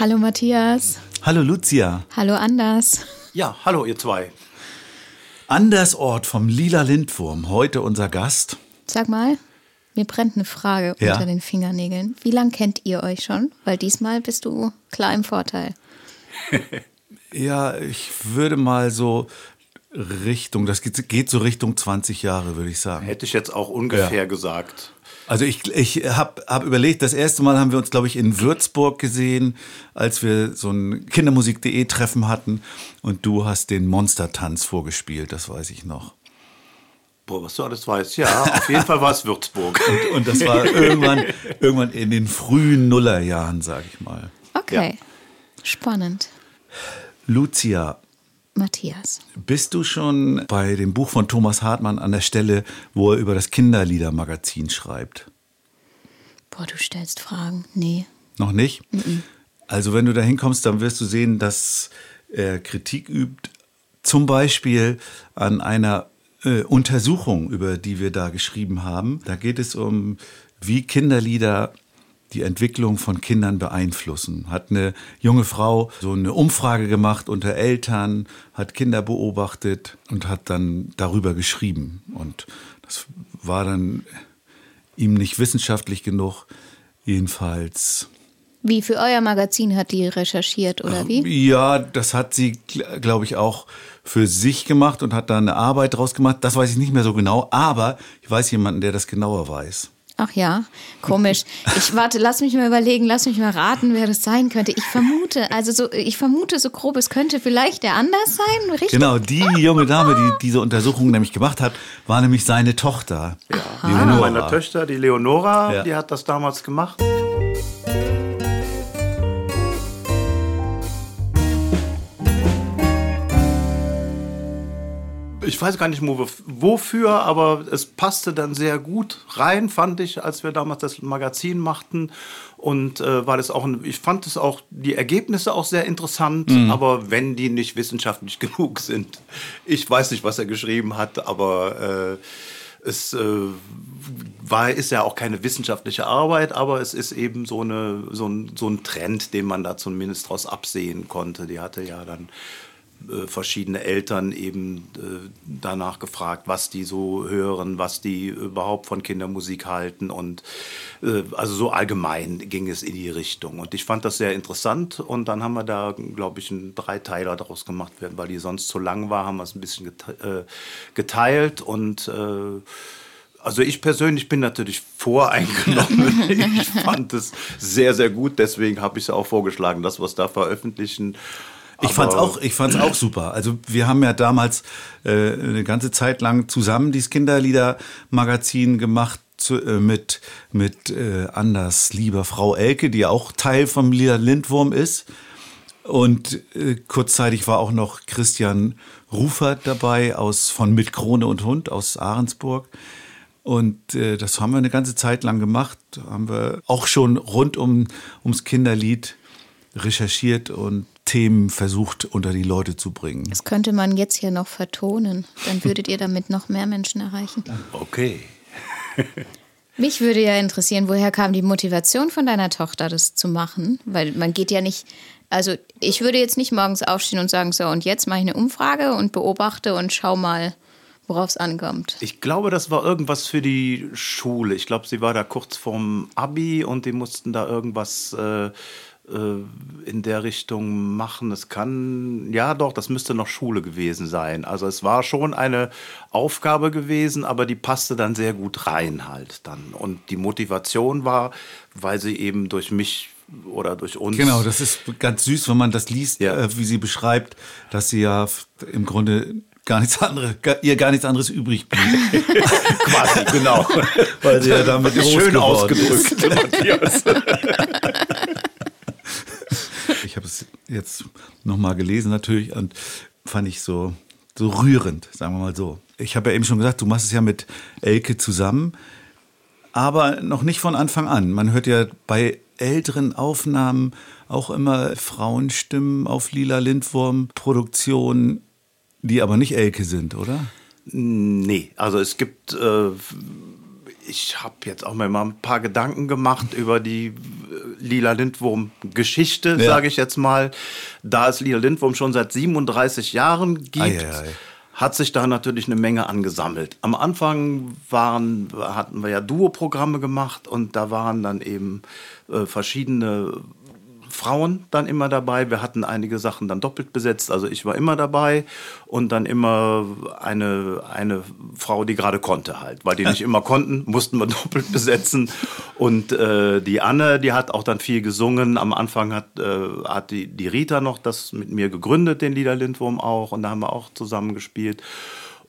Hallo Matthias. Hallo Lucia. Hallo Anders. Ja, hallo ihr zwei. Andersort vom Lila Lindwurm, heute unser Gast. Sag mal, mir brennt eine Frage Ja. unter den Fingernägeln. Wie lange kennt ihr euch schon? Weil diesmal bist du klar im Vorteil. Ja, ich würde mal so Richtung, das geht, geht so Richtung 20 Jahre, würde ich sagen. Hätte ich jetzt auch ungefähr gesagt. Also ich, ich habe hab überlegt, das erste Mal haben wir uns, glaube ich, in Würzburg gesehen, als wir so ein Kindermusik.de-Treffen hatten und du hast den Monstertanz vorgespielt, das weiß ich noch. Boah, was du alles weißt. Ja, auf jeden Fall war es Würzburg. Und das war irgendwann, irgendwann in den frühen Nullerjahren, sage ich mal. Okay. Spannend. Lucia, Matthias. bist du schon bei dem Buch von Thomas Hartmann an der Stelle, wo er über das Kinderliedermagazin schreibt? Boah, du stellst Fragen. Nee. Noch nicht? Also wenn du da hinkommst, dann wirst du sehen, dass er Kritik übt, zum Beispiel an einer äh, Untersuchung, über die wir da geschrieben haben. Da geht es um, wie Kinderlieder die Entwicklung von Kindern beeinflussen. Hat eine junge Frau so eine Umfrage gemacht unter Eltern, hat Kinder beobachtet und hat dann darüber geschrieben. Und das war dann ihm nicht wissenschaftlich genug. Jedenfalls Wie für euer Magazin hat die recherchiert, oder wie? ja, das hat sie, glaube ich, auch für sich gemacht und hat da eine Arbeit draus gemacht. Das weiß ich nicht mehr so genau, aber ich weiß jemanden, der das genauer weiß. Ach ja, komisch. Ich warte, lass mich mal überlegen, lass mich mal raten, wer das sein könnte. Ich vermute, also so, ich vermute so grob, es könnte vielleicht der Anders sein, richtig? Genau, die junge Dame, die diese Untersuchung nämlich gemacht hat, war nämlich seine Tochter. Eine Leonora. meiner Töchter, die Leonora, Ja. die hat das damals gemacht. Ich weiß gar nicht, wo- wofür, aber es passte dann sehr gut rein, fand ich, als wir damals das Magazin machten. Und äh, weil es auch, ein, ich fand es auch, die Ergebnisse auch sehr interessant, aber wenn die nicht wissenschaftlich genug sind. Ich weiß nicht, was er geschrieben hat, aber äh, es äh, war, ist ja auch keine wissenschaftliche Arbeit, aber es ist eben so, eine, so, ein, so ein Trend, den man da zumindest daraus absehen konnte. Die hatte ja dann verschiedene Eltern eben äh, danach gefragt, was die so hören, was die überhaupt von Kindermusik halten und äh, also so allgemein ging es in die Richtung und ich fand das sehr interessant und dann haben wir da glaube ich einen Dreiteiler daraus gemacht, weil die sonst zu lang war, haben wir es ein bisschen gete- äh, geteilt und äh, also ich persönlich bin natürlich voreingenommen. ich fand es sehr, sehr gut. Deswegen habe ich es auch vorgeschlagen, dass wir es da veröffentlichen. Ich fand's auch, ich fand's auch super. Also wir haben ja damals äh, eine ganze Zeit lang zusammen dieses Kinderlieder-Magazin gemacht zu, äh, mit mit äh, Anders lieber Frau Elke, die ja auch Teil vom Lila Lindwurm ist. Und äh, kurzzeitig war auch noch Christian Rufert dabei aus von Mit Krone und Hund aus Ahrensburg. Und äh, das haben wir eine ganze Zeit lang gemacht. Haben wir auch schon rund um, ums Kinderlied recherchiert und Themen versucht unter die Leute zu bringen. Das könnte man jetzt ja noch vertonen. Dann würdet ihr damit noch mehr Menschen erreichen. Okay. Mich würde ja interessieren, woher kam die Motivation von deiner Tochter, das zu machen? Weil man geht ja nicht, also ich würde jetzt nicht morgens aufstehen und sagen, so und jetzt mache ich eine Umfrage und beobachte und schau mal, worauf es ankommt. Ich glaube, das war irgendwas für die Schule. Ich glaube, sie war da kurz vorm Abi und die mussten da irgendwas äh, äh, in der Richtung machen. Es kann, ja doch, das müsste noch Schule gewesen sein. Also es war schon eine Aufgabe gewesen, aber die passte dann sehr gut rein halt dann. Und die Motivation war, weil sie eben durch mich oder durch uns. Genau, das ist ganz süß, wenn man das liest, Ja. äh, wie sie beschreibt, dass sie ja im Grunde gar nichts anderes, ihr gar nichts anderes übrig blieb, quasi, genau. weil sie ja damit Schön geworden ist. ausgedrückt, Matthias. Es jetzt nochmal gelesen natürlich und fand ich so, so rührend, sagen wir mal so. Ich habe ja eben schon gesagt, du machst es ja mit Elke zusammen, aber noch nicht von Anfang an. Man hört ja bei älteren Aufnahmen auch immer Frauenstimmen auf Lila Lindwurm Produktionen, die aber nicht Elke sind, oder? Nee, also es gibt, äh, ich habe jetzt auch mal ein paar Gedanken gemacht über die äh, Lila Lindwurm-Geschichte, Ja. sage ich jetzt mal. Da es Lila Lindwurm schon seit 37 Jahren gibt, Ei, ei, ei. hat sich da natürlich eine Menge angesammelt. Am Anfang waren, hatten wir ja Duo-Programme gemacht und da waren dann eben äh, verschiedene Frauen dann immer dabei. Wir hatten einige Sachen dann doppelt besetzt. Also ich war immer dabei und dann immer eine, eine Frau, die gerade konnte halt. Weil die nicht immer konnten, mussten wir doppelt besetzen. Und äh, die Anne, die hat auch dann viel gesungen. Am Anfang hat, äh, hat die, die Rita noch das mit mir gegründet, den Lieder Lindwurm auch. Und da haben wir auch zusammen gespielt.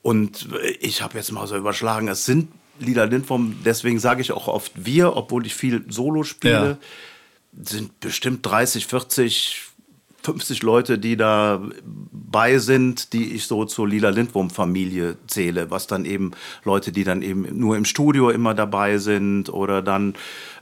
Und ich habe jetzt mal so überschlagen, es sind Lieder Lindwurm, deswegen sage ich auch oft wir, obwohl ich viel Solo spiele Ja. Sind bestimmt 30, 40, 50 Leute, die da bei sind, die ich so zur Lila Lindwurm-Familie zähle, was dann eben Leute, die dann eben nur im Studio immer dabei sind oder dann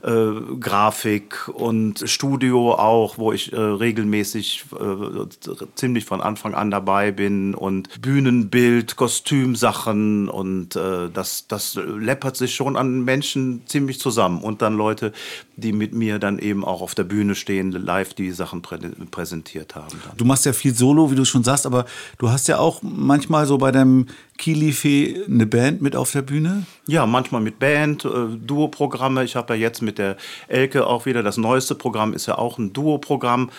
äh, Grafik und Studio auch, wo ich äh, regelmäßig äh, ziemlich von Anfang an dabei bin und Bühnenbild, Kostümsachen und äh, das, das läppert sich schon an Menschen ziemlich zusammen. Und dann Leute, die mit mir dann eben auch auf der Bühne stehen, live die Sachen prä präsentiert haben. Dann. Du machst ja viel Solo, wie du schon sagst, aber du hast ja auch manchmal so bei deinem Kili-Fee eine Band mit auf der Bühne. Ja, manchmal mit Band, äh, Duo-Programme. Ich habe ja jetzt mit der Elke auch wieder das neueste Programm, ist ja auch ein Duo-Programm,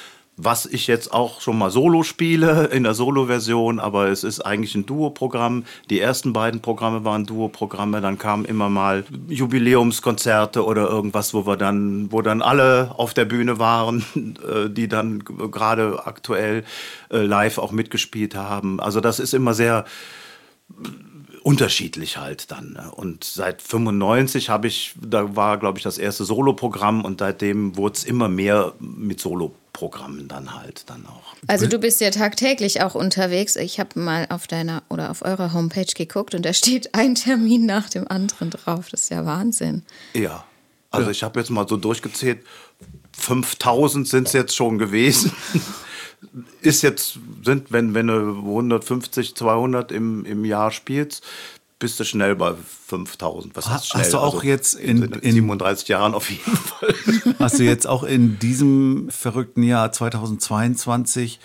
was ich jetzt auch schon mal solo spiele in der Solo-Version, aber es ist eigentlich ein Duo-Programm. Die ersten beiden Programme waren Duo-Programme, dann kamen immer mal Jubiläumskonzerte oder irgendwas, wo wir dann, wo dann alle auf der Bühne waren, äh, die dann gerade aktuell äh, live auch mitgespielt haben. Also das ist immer sehr unterschiedlich halt dann. ne? Und seit 95 habe ich, da war glaube ich das erste Soloprogramm und seitdem wurde es immer mehr mit Soloprogrammen dann halt dann auch. Also du bist ja tagtäglich auch unterwegs. Ich habe mal auf deiner oder auf eurer Homepage geguckt und da steht ein Termin nach dem anderen drauf. Das ist ja Wahnsinn. Ja, also ich habe jetzt mal so durchgezählt, 5000 sind es jetzt schon gewesen. Ist jetzt, sind, wenn, wenn du 150, 200 im, im Jahr spielst, bist du schnell bei 5000. Was heißt schnell? hast du auch Also jetzt in- in, in- 37 Jahren auf jeden Fall. Hast du jetzt auch in diesem verrückten Jahr 2022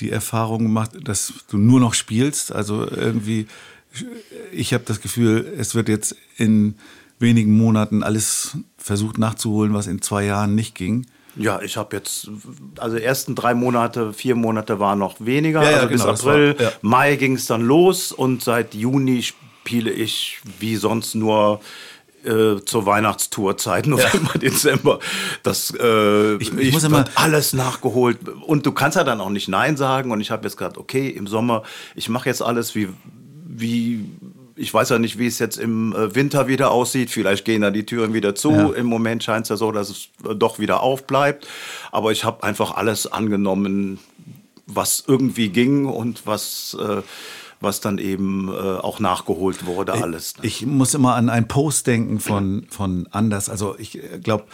die Erfahrung gemacht, dass du nur noch spielst? Also irgendwie, ich habe das Gefühl, es wird jetzt in wenigen Monaten alles versucht nachzuholen, was in zwei Jahren nicht ging. Ja, ich habe jetzt, also ersten drei Monate, vier Monate waren noch weniger, Ja, ja, also bis genau, April. war- ja. Mai ging es dann los und seit Juni spiele ich wie sonst nur äh, zur Weihnachtstourzeit, November, Dezember. Das, äh, Ich- ich muss immer- alles nachgeholt. Und du kannst ja dann auch nicht Nein sagen. Und ich habe jetzt gesagt, okay, im Sommer, ich mache jetzt alles wie, wie ich weiß ja nicht, wie es jetzt im äh, Winter wieder aussieht. Vielleicht gehen da die Türen wieder zu. Ja. Im Moment scheint es ja so, dass es äh, doch wieder aufbleibt. Aber ich habe einfach alles angenommen, was irgendwie ging und was, äh, was dann eben äh, auch nachgeholt wurde, alles. ne? Ich muss immer an einen Post denken von, von Anders. Also ich glaube,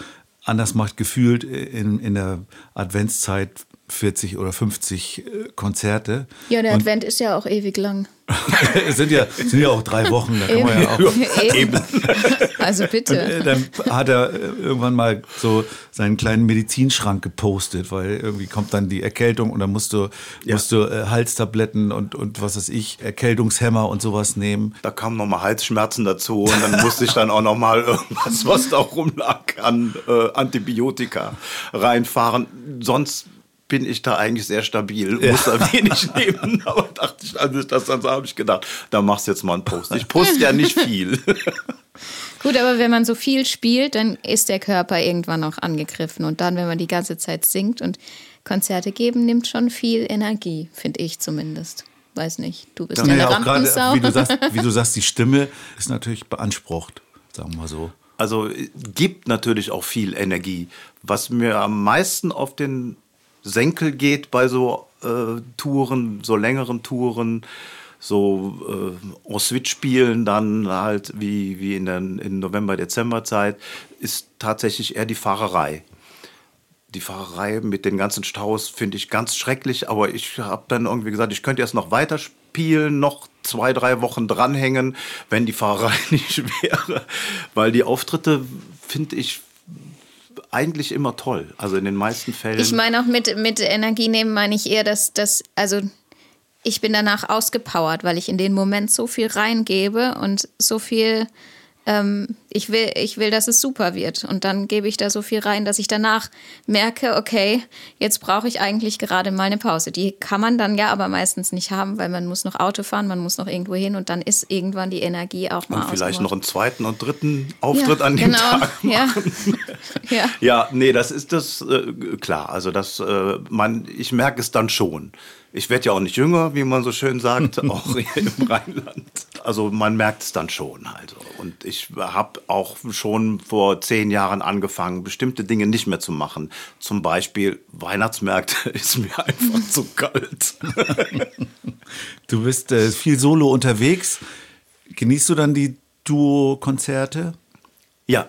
Anders macht gefühlt in, in der Adventszeit 40 oder 50 äh, Konzerte. Ja, der Und Advent ist ja auch ewig lang. es sind ja, sind ja auch drei Wochen. Da kann man ja auch, Eben. Also bitte. Äh, Dann hat er äh, irgendwann mal so seinen kleinen Medizinschrank gepostet, weil irgendwie kommt dann die Erkältung und dann musst du, Ja. musst du äh, Halstabletten und, und was weiß ich, Erkältungshemmer und sowas nehmen. Da kamen nochmal Halsschmerzen dazu und dann musste ich dann auch nochmal irgendwas, was da rumlag, an äh, Antibiotika reinfahren. Sonst bin ich da eigentlich sehr stabil, muss da wenig nehmen. Aber dachte ich, als ich das dann sah, habe ich gedacht, da machst du jetzt mal einen Post. Ich poste ja nicht viel. Gut, aber wenn man so viel spielt, dann ist der Körper irgendwann auch angegriffen. Und dann, wenn man die ganze Zeit singt und Konzerte geben, nimmt schon viel Energie, finde ich zumindest. Weiß nicht, du bist ja, eine auch Rampensau. wie du, sagst, wie du sagst, die Stimme ist natürlich beansprucht. sagen wir mal so. Also äh, gibt natürlich auch viel Energie. Was mir am meisten auf den Senkel geht bei so äh, Touren, so längeren Touren, so äh, en suite spielen dann halt wie, wie in der in November, Dezember Zeit, ist tatsächlich eher die Fahrerei. Die Fahrerei mit den ganzen Staus finde ich ganz schrecklich, aber ich habe dann irgendwie gesagt, ich könnte jetzt noch weiter spielen, noch zwei, drei Wochen dranhängen, wenn die Fahrerei nicht wäre. Weil die Auftritte finde ich eigentlich immer toll. Also in den meisten Fällen. Ich meine auch mit, mit Energie nehmen, meine ich eher, dass das, also ich bin danach ausgepowert, weil ich in den Moment so viel reingebe und so viel ähm, ich, will, ich will, dass es super wird. Und dann gebe ich da so viel rein, dass ich danach merke, okay, jetzt brauche ich eigentlich gerade mal eine Pause. Die kann man dann ja aber meistens nicht haben, weil man muss noch Auto fahren, man muss noch irgendwo hin und dann ist irgendwann die Energie auch mal Und vielleicht noch einen zweiten und dritten Auftritt Ja, an dem genau, Tag ja. machen. Ja. Ja, nee, das ist das äh, klar. Also das, äh, man, ich merke es dann schon. Ich werde ja auch nicht jünger, wie man so schön sagt, auch hier im Rheinland. Also man merkt es dann schon. Also. Und ich habe auch schon vor zehn Jahren angefangen, bestimmte Dinge nicht mehr zu machen. Zum Beispiel Weihnachtsmärkte ist mir einfach zu kalt. Du bist äh, viel solo unterwegs. Genießt du dann die Duo-Konzerte? Ja,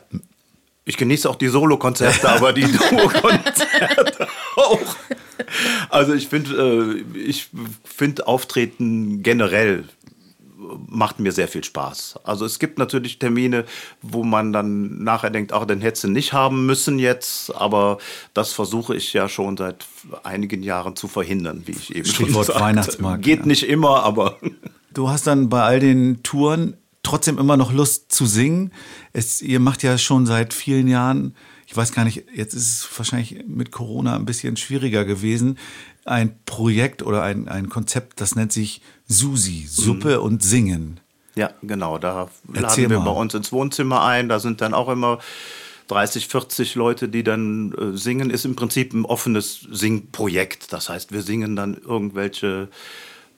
ich genieße auch die Solokonzerte, aber die Duo-Konzerte auch. Also ich finde, äh, ich finde Auftreten generell macht mir sehr viel Spaß. Also es gibt natürlich Termine, wo man dann nachher denkt, ach, den hättest du nicht haben müssen jetzt, aber das versuche ich ja schon seit einigen Jahren zu verhindern, wie ich eben Stichwort schon sagte. Weihnachtsmarkt, Geht ja. nicht immer, aber Du hast dann bei all den Touren trotzdem immer noch Lust zu singen. Es, ihr macht ja schon seit vielen Jahren, ich weiß gar nicht, jetzt ist es wahrscheinlich mit Corona ein bisschen schwieriger gewesen, ein Projekt oder ein, ein Konzept, das nennt sich Susi, Suppe und Singen. Ja, genau. Da Erzähl laden wir mal. bei uns ins Wohnzimmer ein. Da sind dann auch immer 30, 40 Leute, die dann äh, singen. Ist im Prinzip ein offenes Singprojekt. Das heißt, wir singen dann irgendwelche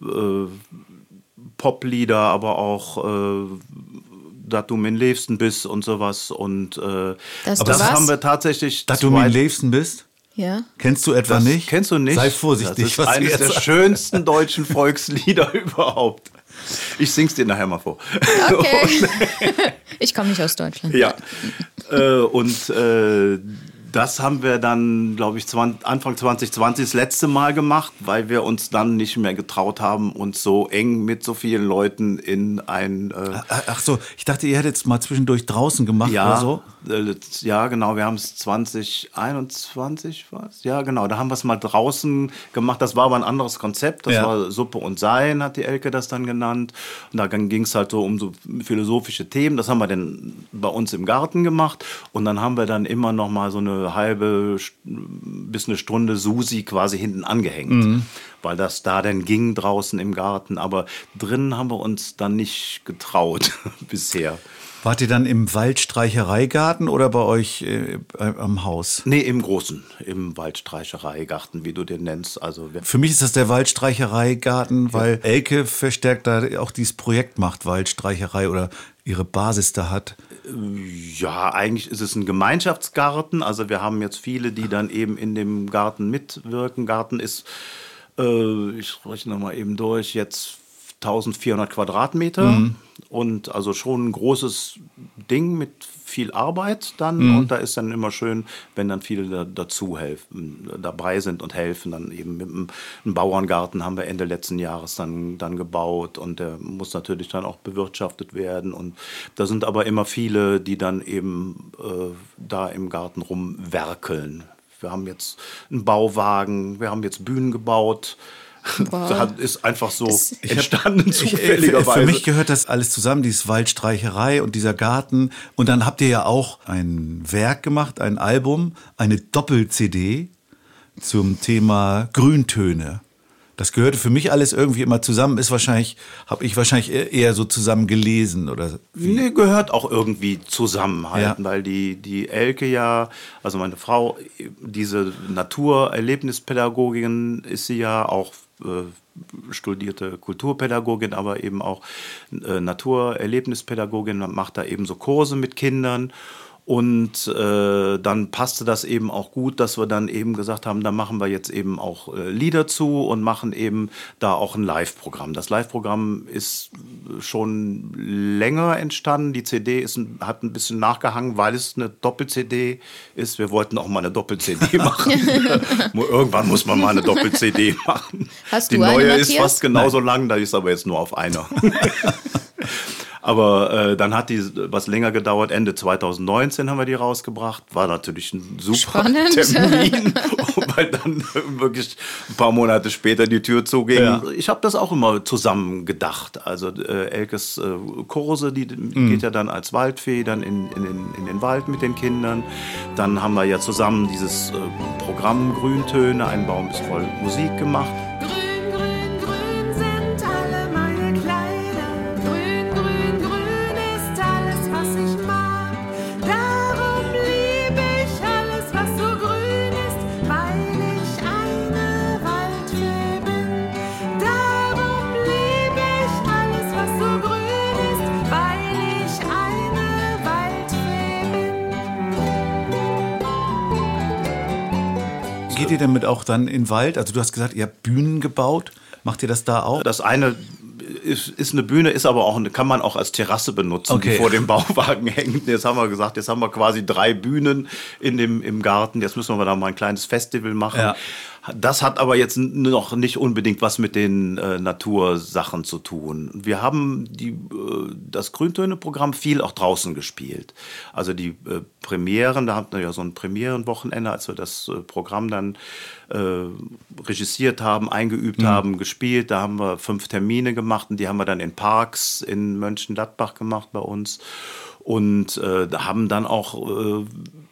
äh, Poplieder, aber auch äh, dass du mein Liebsten bist und sowas. Und äh, Dass das was? haben wir tatsächlich. Dass du mein Liebsten bist? Ja. Kennst du etwa das nicht? Kennst du nicht? Sei vorsichtig, Das ist was eines der sagst. schönsten deutschen Volkslieder überhaupt. Ich sing's dir nachher mal vor. Okay. ich komme nicht aus Deutschland. Ja. äh, und äh, das haben wir dann, glaube ich, 20, Anfang 2020 das letzte Mal gemacht, weil wir uns dann nicht mehr getraut haben, uns so eng mit so vielen Leuten in ein. Äh, Ach ach so, ich dachte, ihr hättet es mal zwischendurch draußen gemacht oder ja, so. äh, ja, genau. Wir haben es 2021 was? Ja, genau. Da haben wir es mal draußen gemacht. Das war aber ein anderes Konzept. Das Ja. war Suppe und Sein, hat die Elke das dann genannt. Und da ging es halt so um so philosophische Themen. Das haben wir dann bei uns im Garten gemacht. Und dann haben wir dann immer noch mal so eine halbe bis eine Stunde Susi quasi hinten angehängt. Mhm. Weil das da dann ging draußen im Garten. Aber drinnen haben wir uns dann nicht getraut bisher. Wart ihr dann im Waldstreichereigarten oder bei euch äh, am Haus? Nee, im Großen, im Waldstreichereigarten, wie du den nennst. Also Für mich ist das der Waldstreichereigarten, weil Elke verstärkt da auch dieses Projekt macht, Waldstreicherei oder ihre Basis da hat. ja, eigentlich ist es ein Gemeinschaftsgarten. Also wir haben jetzt viele, die dann eben in dem Garten mitwirken. Garten ist, äh, ich rechne mal eben durch, jetzt 1400 Quadratmeter. Und also schon ein großes Ding mit viel Arbeit dann. Und da ist dann immer schön, wenn dann viele da, dazu helfen, dabei sind und helfen. Dann eben mit einem, einem Bauerngarten haben wir Ende letzten Jahres dann, dann gebaut und der muss natürlich dann auch bewirtschaftet werden. Und da sind aber immer viele, die dann eben äh, da im Garten rumwerkeln. Wir haben jetzt einen Bauwagen, wir haben jetzt Bühnen gebaut. Wow. Das ist einfach so Das- entstanden, zufälligerweise. für mich gehört das alles zusammen, dieses Waldstreicherei und dieser Garten. Und dann habt ihr ja auch ein Werk gemacht, ein Album, eine Doppel-CD zum Thema Grüntöne. Das gehörte für mich alles irgendwie immer zusammen. Ist wahrscheinlich, habe ich wahrscheinlich eher- eher so zusammen gelesen oder wie? Nee, gehört auch irgendwie zusammen halt, Ja. weil die, die Elke ja, also meine Frau, diese Naturerlebnispädagogin ist sie ja auch studierte Kulturpädagogin, aber eben auch äh, Naturerlebnispädagogin, macht da eben so Kurse mit Kindern. Und äh, dann passte das eben auch gut, dass wir dann eben gesagt haben, da machen wir jetzt eben auch äh, Lieder zu und machen eben da auch ein Live-Programm. Das Live-Programm ist schon länger entstanden. Die CD ist ein, hat ein bisschen nachgehangen, weil es eine Doppel-CD ist. Wir wollten auch mal eine Doppel-CD machen. Irgendwann muss man mal eine Doppel-CD machen. Hast Die du eine, neue ist fast genauso lang, da ist aber jetzt nur auf einer. Aber äh, dann hat die was länger gedauert. Ende 2019 haben wir die rausgebracht. War natürlich ein super Spannend. Termin, weil dann wirklich ein paar Monate später die Tür zuging. Ja. Ich habe das auch immer zusammen gedacht. Also äh, Elkes äh, Kurse, die Mhm. geht ja dann als Waldfee dann in, in, den, in den Wald mit den Kindern. Dann haben wir ja zusammen dieses äh, Programm Grüntöne, ein Baum ist voll Musik gemacht. Auch dann in Wald? Also du hast gesagt, ihr habt Bühnen gebaut. Macht ihr das da auch? Das eine ist, ist eine Bühne, ist aber auch kann man auch als Terrasse benutzen, Okay. die vor dem Bauwagen hängt. Jetzt haben wir gesagt, jetzt haben wir quasi drei Bühnen in dem, im Garten. Jetzt müssen wir da mal ein kleines Festival machen. Ja. Das hat aber jetzt noch nicht unbedingt was mit den äh, Natursachen zu tun. Wir haben die, äh, das Grüntöne-Programm viel auch draußen gespielt. Also die äh, Premieren, da hatten wir ja so ein Premierenwochenende, als wir das äh, Programm dann äh, regisiert haben, eingeübt haben, gespielt. Da haben wir fünf Termine gemacht und die haben wir dann in Parks in Mönchengladbach gemacht bei uns. Und äh, haben dann auch äh,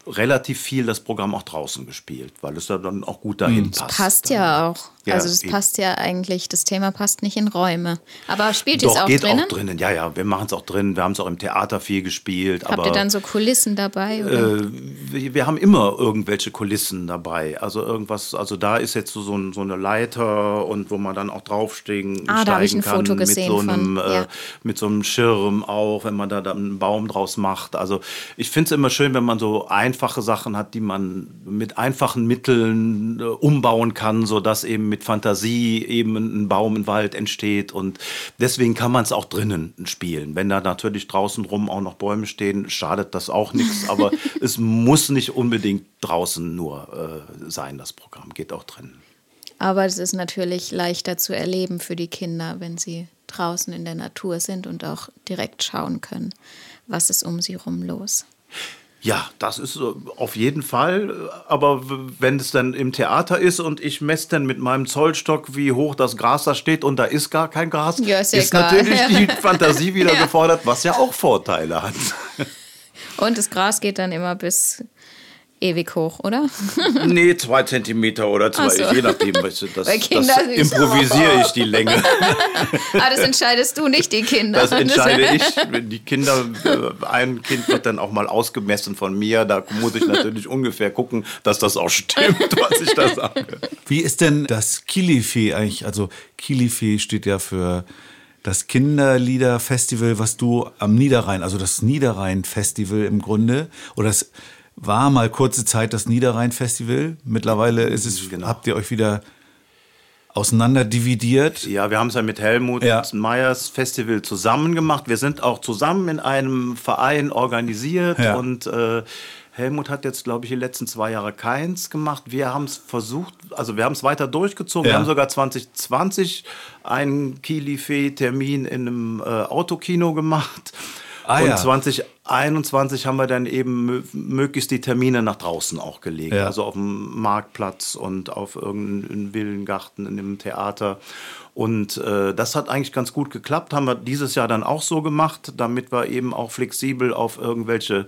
relativ viel das Programm auch draußen gespielt, weil es da dann auch gut dahin passt. Passt ja auch. Ja, also das eben. passt ja eigentlich, das Thema passt nicht in Räume. Aber spielt ihr es auch geht drinnen? auch drinnen. Ja, ja, wir machen es auch drin. Wir haben es auch im Theater viel gespielt. Habt aber ihr dann so Kulissen dabei? Äh, wir, wir haben immer irgendwelche Kulissen dabei. Also irgendwas, also da ist jetzt so, so, ein, so eine Leiter und wo man dann auch draufsteigen Ah, da ich ein kann Foto mit gesehen so einem von, ja. äh, mit so einem Schirm auch, wenn man da dann einen Baum draus macht. Also ich finde es immer schön, wenn man so einfache Sachen hat, die man mit einfachen Mitteln äh, umbauen kann, sodass eben mit Fantasie eben ein Baum im Wald entsteht. Und deswegen kann man es auch drinnen spielen. Wenn da natürlich draußen rum auch noch Bäume stehen, schadet das auch nichts. Aber es muss nicht unbedingt draußen nur äh, sein, das Programm. Geht auch drinnen. Aber es ist natürlich leichter zu erleben für die Kinder, wenn sie draußen in der Natur sind und auch direkt schauen können, was ist um sie rum los. Ja, das ist äh, auf jeden Fall. Aber wenn es dann im Theater ist und ich messe dann mit meinem Zollstock, wie hoch das Gras da steht und da ist gar kein Gras, Ja, ist egal. natürlich die Fantasie wieder Ja. gefordert, was ja auch Vorteile hat. Und das Gras geht dann immer bis ewig hoch, oder? nee, zwei Zentimeter oder zwei, so. je nachdem. weißt du, Das, das improvisiere ich die Länge. ah, das entscheidest du nicht, die Kinder. Das entscheide ich. Die Kinder, äh, ein Kind wird dann auch mal ausgemessen von mir. Da muss ich natürlich ungefähr gucken, dass das auch stimmt, was ich da sage. Wie ist denn das Kilifee eigentlich? Also Kilifee steht ja für das Kinderliederfestival, was du am Niederrhein, also das Niederrhein-Festival im Grunde, oder es war mal kurze Zeit das Niederrhein-Festival. Mittlerweile ist es, Genau. habt ihr euch wieder auseinander dividiert. Ja, wir haben es ja mit Helmut Ja. Meyers Festival zusammen gemacht. Wir sind auch zusammen in einem Verein organisiert Ja. und äh, Helmut hat jetzt, glaube ich, die letzten zwei Jahre keins gemacht. Wir haben es versucht, also wir haben es weiter durchgezogen. Ja. Wir haben sogar 2020 einen Kilifee-Termin in einem äh, Autokino gemacht. Ah, und ja. 2021 haben wir dann eben mö- möglichst die Termine nach draußen auch gelegt. Ja. Also auf dem Marktplatz und auf irgendeinem Villengarten in einem Theater. Und äh, das hat eigentlich ganz gut geklappt. Haben wir dieses Jahr dann auch so gemacht, damit wir eben auch flexibel auf irgendwelche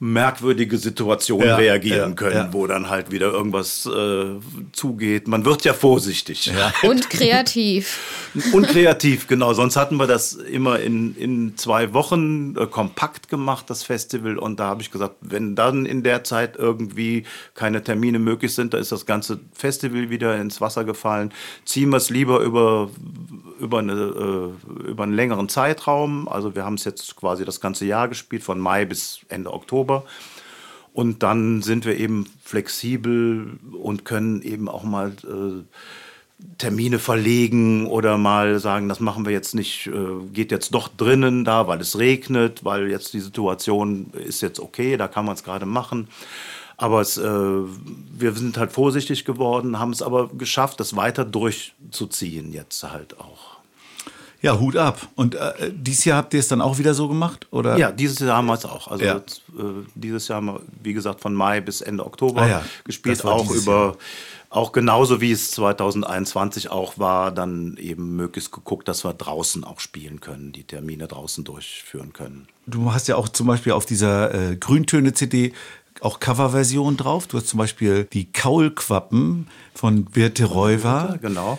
merkwürdige Situationen Ja, reagieren ja, können, ja. wo dann halt wieder irgendwas äh, zugeht. Man wird ja vorsichtig. Und kreativ. Und kreativ, genau. Sonst hatten wir das immer in, in zwei Wochen äh, kompakt gemacht, das Festival. Und da habe ich gesagt, wenn dann in der Zeit irgendwie keine Termine möglich sind, da ist das ganze Festival wieder ins Wasser gefallen. Ziehen wir es lieber über, über, eine, äh, über einen längeren Zeitraum. Also wir haben es jetzt quasi das ganze Jahr gespielt, von Mai bis Ende Oktober. Und dann sind wir eben flexibel und können eben auch mal äh, Termine verlegen oder mal sagen, das machen wir jetzt nicht, äh, geht jetzt doch drinnen da, weil es regnet, weil jetzt die Situation ist jetzt okay, da kann man es gerade machen. Aber es, äh, wir sind halt vorsichtig geworden, haben es aber geschafft, das weiter durchzuziehen jetzt halt auch. Ja, Hut ab. Und äh, dieses Jahr habt ihr es dann auch wieder so gemacht? Oder? Ja, dieses Jahr haben wir es auch. Also Ja. jetzt, äh, dieses Jahr haben wir, wie gesagt, von Mai bis Ende Oktober Ah ja, gespielt. Auch über, Jahr. auch genauso wie es 2021 auch war, dann eben möglichst geguckt, dass wir draußen auch spielen können, die Termine draußen durchführen können. Du hast ja auch zum Beispiel auf dieser äh, Grüntöne-CD auch Coverversionen drauf. Du hast zum Beispiel die Kaulquappen von Birte Reuwer. Genau.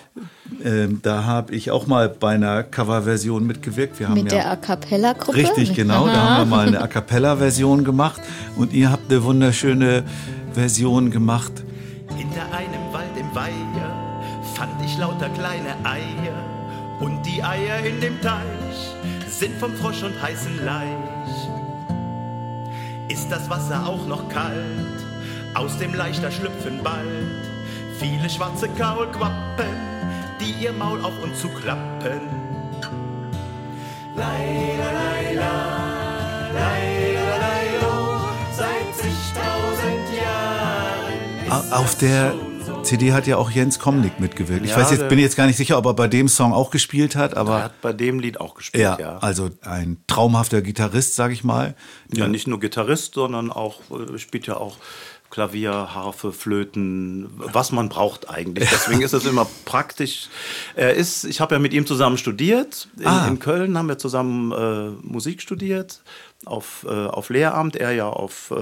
Ähm, da habe ich auch mal bei einer Coverversion mitgewirkt. Wir haben Mit ja der A Cappella-Gruppe. Richtig, genau. Da haben wir mal eine A Cappella-Version gemacht und ihr habt eine wunderschöne Version gemacht. Hinter einem Wald im Weiher fand ich lauter kleine Eier. Und die Eier in dem Teich sind vom Frosch und heißen Laich. Ist das Wasser auch noch kalt? Aus dem Leichter schlüpfen bald viele schwarze Kaulquappen, die ihr Maul auf uns zuklappen. Leider, leider, leider, leider, seit zigtausend Jahren A- Auf der CD hat ja auch Jens Komnick mitgewirkt. Ich Ja, weiß jetzt, bin jetzt gar nicht sicher, ob er bei dem Song auch gespielt hat, Er aber hat bei dem Lied auch gespielt, ja, ja. also ein traumhafter Gitarrist, sag ich mal. Ja, nicht nur Gitarrist, sondern auch, äh, spielt ja auch Klavier, Harfe, Flöten, was man braucht eigentlich. Deswegen ist es immer praktisch. Er ist, ich habe ja mit ihm zusammen studiert. In, Ah. in Köln haben wir zusammen äh, Musik studiert. Auf, äh, auf Lehramt, er ja auf äh,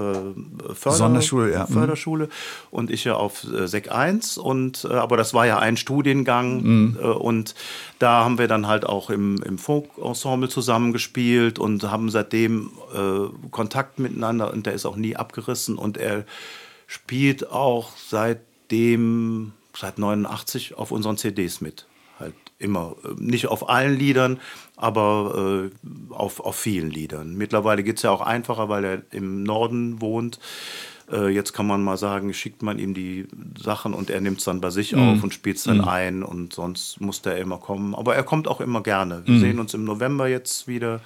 Förder Sonderschule, ja. Mhm. Förderschule und ich ja auf äh, Sek 1. Und, äh, aber das war ja ein Studiengang Mhm. äh, und da haben wir dann halt auch im, im Folk-Ensemble zusammengespielt und haben seitdem äh, Kontakt miteinander und der ist auch nie abgerissen und er spielt auch seitdem, seit 89 auf unseren CDs mit. Immer, äh, nicht auf allen Liedern, aber äh, auf, auf vielen Liedern. Mittlerweile geht es ja auch einfacher, weil er im Norden wohnt. Äh, jetzt kann man mal sagen, schickt man ihm die Sachen und er nimmt es dann bei sich auf und spielt es dann ein und sonst muss der immer kommen. Aber er kommt auch immer gerne. Wir sehen uns im November jetzt wieder.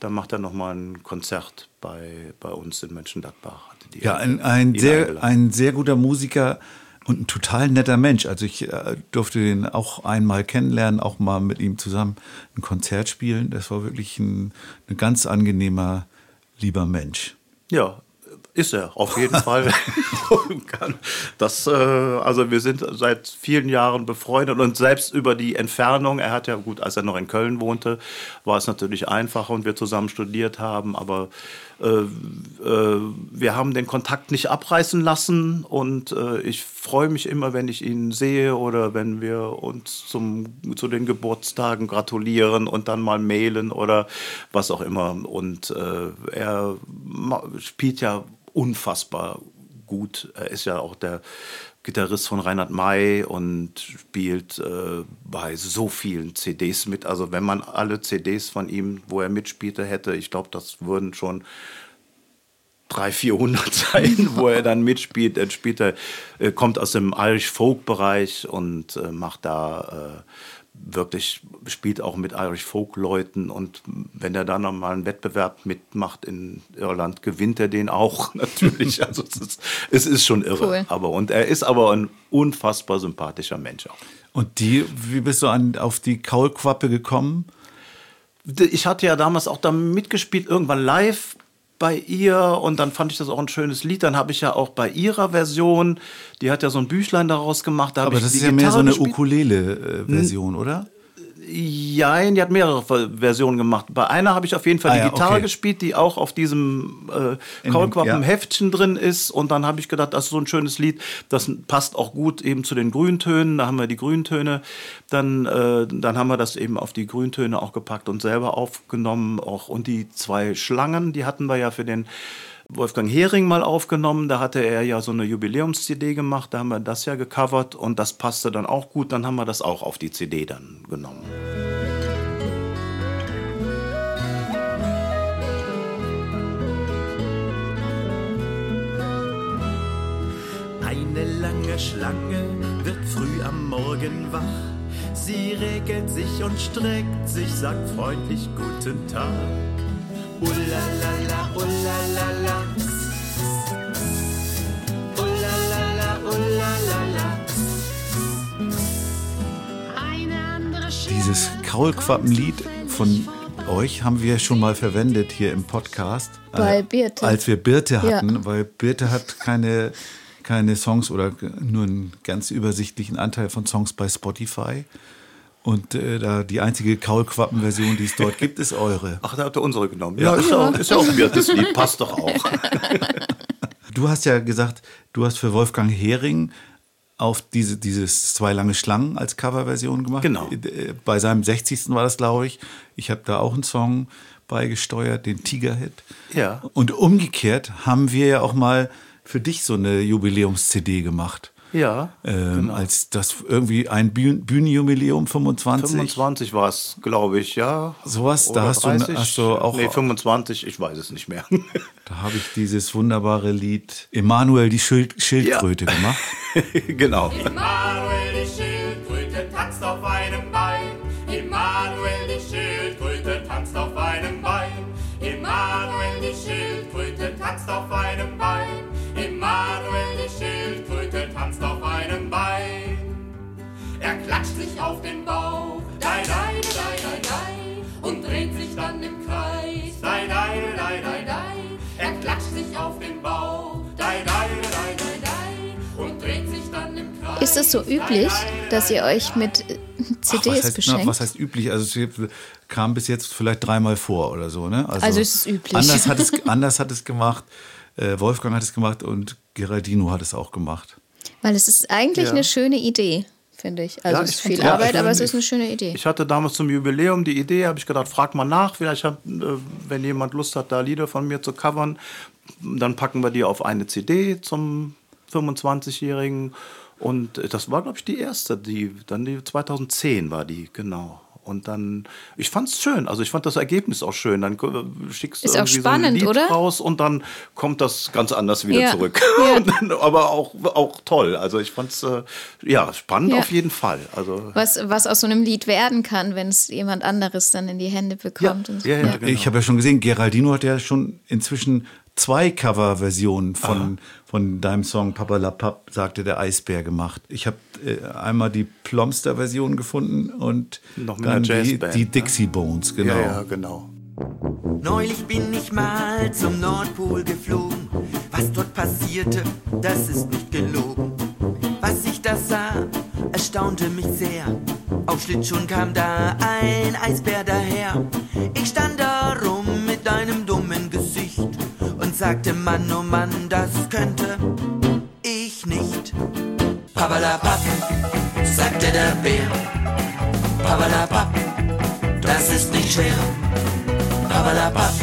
Da macht er nochmal ein Konzert bei, bei uns in Mönchengladbach. Ja, ein, ein, sehr, eingeladen. ein sehr guter Musiker und ein total netter Mensch. Also ich äh, durfte den auch einmal kennenlernen, auch mal mit ihm zusammen ein Konzert spielen. Das war wirklich ein, ein ganz angenehmer, lieber Mensch. Ja, ist er, auf jeden Fall. das, äh, also wir sind seit vielen Jahren befreundet und selbst über die Entfernung, er hat ja gut, als er noch in Köln wohnte, war es natürlich einfacher und wir zusammen studiert haben, aber wir haben den Kontakt nicht abreißen lassen und äh, ich freue mich immer, wenn ich ihn sehe oder wenn wir uns zum, zu den Geburtstagen gratulieren und dann mal mailen oder was auch immer. Und äh, er spielt ja unfassbar gut. Er ist ja auch der Gitarrist von Reinhard May und spielt äh, bei so vielen CDs mit. Also wenn man alle CDs von ihm, wo er mitspielte, hätte, ich glaube, das würden schon 300, 400 sein, wo er dann mitspielt. Er spielt, er, äh, kommt aus dem Irish Folk Bereich und äh, macht da äh, wirklich, spielt auch mit Irish Folk Leuten und wenn er dann noch mal einen Wettbewerb mitmacht in Irland, gewinnt er den auch natürlich. Also es ist, es ist schon irre. Cool. Aber und er ist aber ein unfassbar sympathischer Mensch auch. Und die, wie bist du an, auf die Kaulquappe gekommen? ich hatte ja damals auch da mitgespielt, irgendwann live bei ihr und dann fand ich das auch ein schönes Lied. Dann habe ich ja auch bei ihrer Version, die hat ja so ein Büchlein daraus gemacht. Da Aber ich das ist ja mehr Gitarre so eine. Ukulele-Version, oder? Ja, die hat mehrere Ver- Versionen gemacht. Bei einer habe ich auf jeden Fall Ah die ja, Gitarre okay. gespielt, die auch auf diesem äh, Kaulquappen-Heftchen drin ist. Und dann habe ich gedacht, das ist so ein schönes Lied, das passt auch gut eben zu den Grüntönen. Da haben wir die Grüntöne. Dann, äh, dann haben wir das eben auf die Grüntöne auch gepackt und selber aufgenommen. Auch, und die zwei Schlangen, die hatten wir ja für den Wolfgang Hering mal aufgenommen. Da hatte er ja so eine Jubiläums-CD gemacht. Da haben wir das ja gecovert und das passte dann auch gut. Dann haben wir das auch auf die CD dann genommen. Eine lange Schlange wird früh am Morgen wach. Sie regelt sich und streckt sich, sagt freundlich Guten Tag. Ullalala, ullalala. Ullalala, ullalala. Eine andere Dieses Kaulquappenlied von euch haben wir schon mal verwendet hier im Podcast. Bei Äh, Birte. Als wir Birte Ja. hatten, weil Birte hat keine, keine Songs oder nur einen ganz übersichtlichen Anteil von Songs bei Spotify. Und äh, da die einzige Kaulquappen-Version, die es dort gibt, ist eure. Ach, da habt ihr unsere genommen. Ja, ist ja auch, ist ja auch ein Birtes Lied, passt doch auch. Du hast ja gesagt, du hast für Wolfgang Hering auf diese, dieses zwei lange Schlangen als Coverversion gemacht. Genau. Äh, Bei seinem 60. war das, glaube ich. Ich habe da auch einen Song beigesteuert, den Tiger-Hit. Ja. Und umgekehrt haben wir ja auch mal für dich so eine Jubiläums-CD gemacht. Ja, Ähm, Als das irgendwie ein Bühn Bühnenjubiläum 25. 25 war es, glaube ich, ja. Sowas, da hast du- hast du auch- Nee, 25, ich weiß es nicht mehr. Da habe ich dieses wunderbare Lied Emanuel die Schild Schildkröte gemacht. genau. Emanuel, die Schildkröte tanzt auf einem es so üblich, dass ihr euch mit äh, Ach, CDs was, heißt, beschenkt? na, was heißt üblich? Also es kam bis jetzt vielleicht dreimal vor oder so, ne? Also es ist üblich. Anders hat es, anders hat es gemacht, äh, Wolfgang hat es gemacht und Geraldino hat es auch gemacht. Weil es ist eigentlich Ja. eine schöne Idee, finde ich. Also Ja, es ist viel auch. Arbeit, aber es ist eine schöne Idee. Ich hatte damals zum Jubiläum die Idee, habe ich gedacht, frag mal nach, vielleicht hat, äh, wenn jemand Lust hat, da Lieder von mir zu covern, dann packen wir die auf eine CD zum 25-Jährigen. Und äh, das war, glaube ich, die erste, die dann die 2010 war die, genau. Und dann, ich fand es schön, also ich fand das Ergebnis auch schön. Dann äh, schickst du irgendwie so spannend, ein Lied oder? raus und dann kommt das ganz anders wieder Ja. zurück. Ja. Dann, aber auch, auch toll. Also ich fand es äh, ja, spannend Ja. auf jeden Fall. Also Was, was aus so einem Lied werden kann, wenn es jemand anderes dann in die Hände bekommt. und so. ja, ja, genau. Ich habe ja schon gesehen, Geraldino hat ja schon inzwischen zwei Coverversionen von, von deinem Song Papa La Papp, sagte der Eisbär gemacht. Ich habe äh, einmal die Plomster-Version gefunden und dann die, die ne? Dixie Bones, genau. Ja, ja, genau. Neulich bin ich mal zum Nordpol geflogen. Was dort passierte, das ist nicht gelogen. Was ich da sah, erstaunte mich sehr. Auf Schlittschuhen kam da ein Eisbär daher. Ich stand da rum mit einem sagte, Mann, oh Mann, das könnte ich nicht. Papalapap, sagte der Bär. Papalapap, das ist nicht schwer. Papalapap,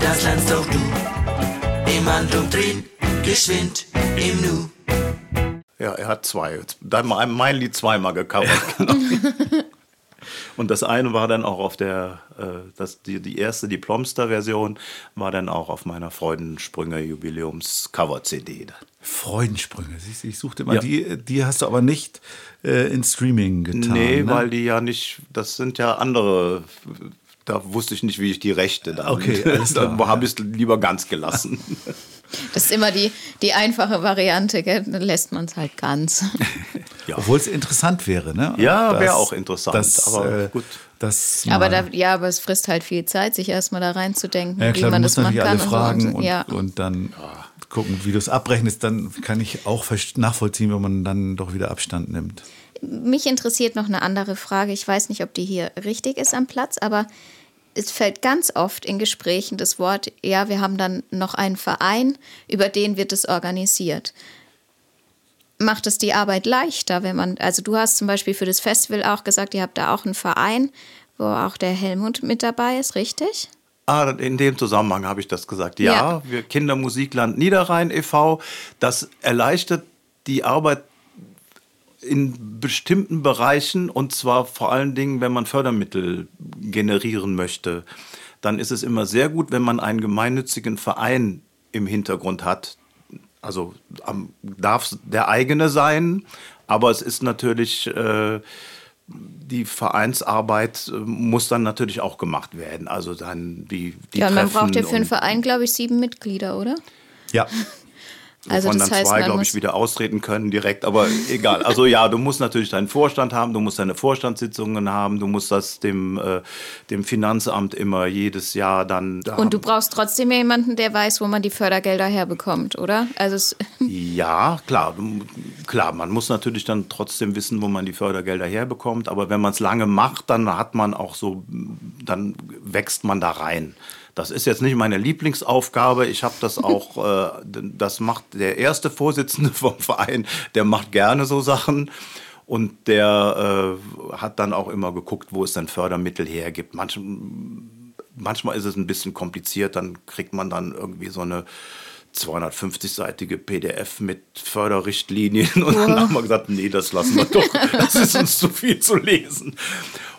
das lernst doch du. Im Handumdrehen, geschwind im Nu. Ja, er hat zwei. Dann mein mein Lied zweimal gecovert. Genau. Und das eine war dann auch auf der, äh, das, die, die erste, die Plomster-Version, war dann auch auf meiner Freudensprünge-Jubiläums-Cover-CD. Freudensprünge, siehst du, ich suchte immer, Ja. die, die hast du aber nicht äh, in Streaming getan. Nee, ne? weil die ja nicht, das sind ja andere, da wusste ich nicht, wie ich die Rechte dann. Okay, alles klar, da habe ich es lieber ganz gelassen. Das ist immer die, die einfache Variante, gell? dann lässt man es halt ganz. Obwohl es interessant wäre, ne? Ja, Das- wäre auch interessant, Das, aber äh, gut. Das aber da, ja, aber es frisst halt viel Zeit, sich erstmal da reinzudenken, ja, wie klar, du man das machen natürlich kann. alle fragen und, und, ja. und dann gucken, wie du es abrechnest. Dann kann ich auch nachvollziehen, wenn man dann doch wieder Abstand nimmt. mich interessiert noch eine andere Frage. Ich weiß nicht, ob die hier richtig ist am Platz, aber es fällt ganz oft in Gesprächen das Wort, ja, wir haben dann noch einen Verein, über den wird es organisiert. Macht es die Arbeit leichter, wenn man, also du hast zum Beispiel für das Festival auch gesagt, ihr habt da auch einen Verein, wo auch der Helmut mit dabei ist, richtig? Ah, in dem Zusammenhang habe ich das gesagt. Ja, Ja. wir Kindermusikland Niederrhein e.V., das erleichtert die Arbeit in bestimmten Bereichen und zwar vor allen Dingen, wenn man Fördermittel generieren möchte. Dann ist es immer sehr gut, wenn man einen gemeinnützigen Verein im Hintergrund hat. Also am- darf der eigene sein, aber es ist natürlich äh, die Vereinsarbeit äh, muss dann natürlich auch gemacht werden. Also dann die, die ja, und man Treffen braucht ja für einen Verein, glaube ich, sieben Mitglieder, oder? Ja. Also wovon das dann heißt, zwei, glaube ich, wieder austreten können direkt. Aber egal. Also ja, du musst natürlich deinen Vorstand haben, du musst deine Vorstandssitzungen haben, du musst das dem, äh, dem Finanzamt immer jedes Jahr dann. Da Und du brauchst trotzdem jemanden, der weiß, wo man die Fördergelder herbekommt, oder? Also es, Ja, klar, klar, man muss natürlich dann trotzdem wissen, wo man die Fördergelder herbekommt, aber wenn man es lange macht, dann hat man auch so, dann wächst man da rein. Das ist jetzt nicht meine Lieblingsaufgabe. Ich habe das auch, äh, das macht der erste Vorsitzende vom Verein, der macht gerne so Sachen. Und der äh, hat dann auch immer geguckt, wo es dann Fördermittel hergibt. Manch, manchmal ist es ein bisschen kompliziert, dann kriegt man dann irgendwie so eine 250-seitige PDF mit Förderrichtlinien und dann haben wir gesagt, nee, das lassen wir doch, das ist uns zu viel zu lesen.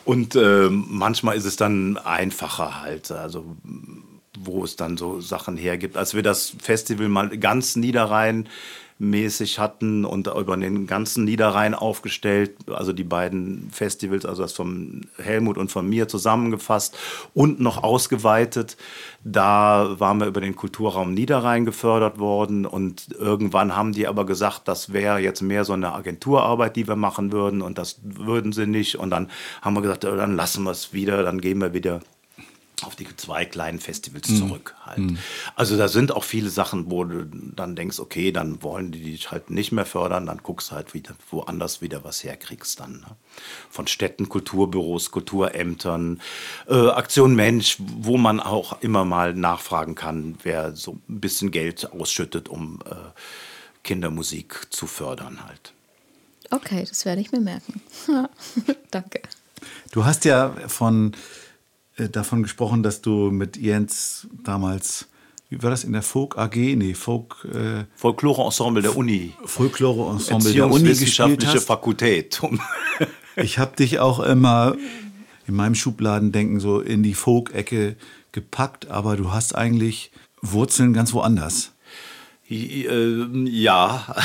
Und ähm, manchmal ist es dann einfacher halt, also wo es dann so Sachen hergibt. Als wir das Festival mal ganz Niederrhein mäßig hatten und über den ganzen Niederrhein aufgestellt, also die beiden Festivals, also das vom Helmut und von mir zusammengefasst und noch ausgeweitet. Da waren wir über den Kulturraum Niederrhein gefördert worden und irgendwann haben die aber gesagt, das wäre jetzt mehr so eine Agenturarbeit, die wir machen würden und das würden sie nicht. Und dann haben wir gesagt, dann lassen wir es wieder, dann gehen wir wieder auf die zwei kleinen Festivals zurück halt. Also da sind auch viele Sachen, wo du dann denkst, okay, dann wollen die dich halt nicht mehr fördern, dann guckst halt wieder woanders wieder was herkriegst dann. Ne? Von Städten, Kulturbüros, Kulturämtern, äh, Aktion Mensch, wo man auch immer mal nachfragen kann, wer so ein bisschen Geld ausschüttet, um äh, Kindermusik zu fördern halt. okay, das werde ich mir merken. Danke. Du hast ja von, davon gesprochen, dass du mit Jens damals, wie war das, in der Folk AG? Nee, Folk äh, Folklore-Ensemble der Uni. Folklore-Ensemble der Uni hast. Fakultät. Ich habe dich auch immer in meinem Schubladendenken so in die Folk-Ecke gepackt, aber du hast eigentlich Wurzeln ganz woanders. Äh, Ja,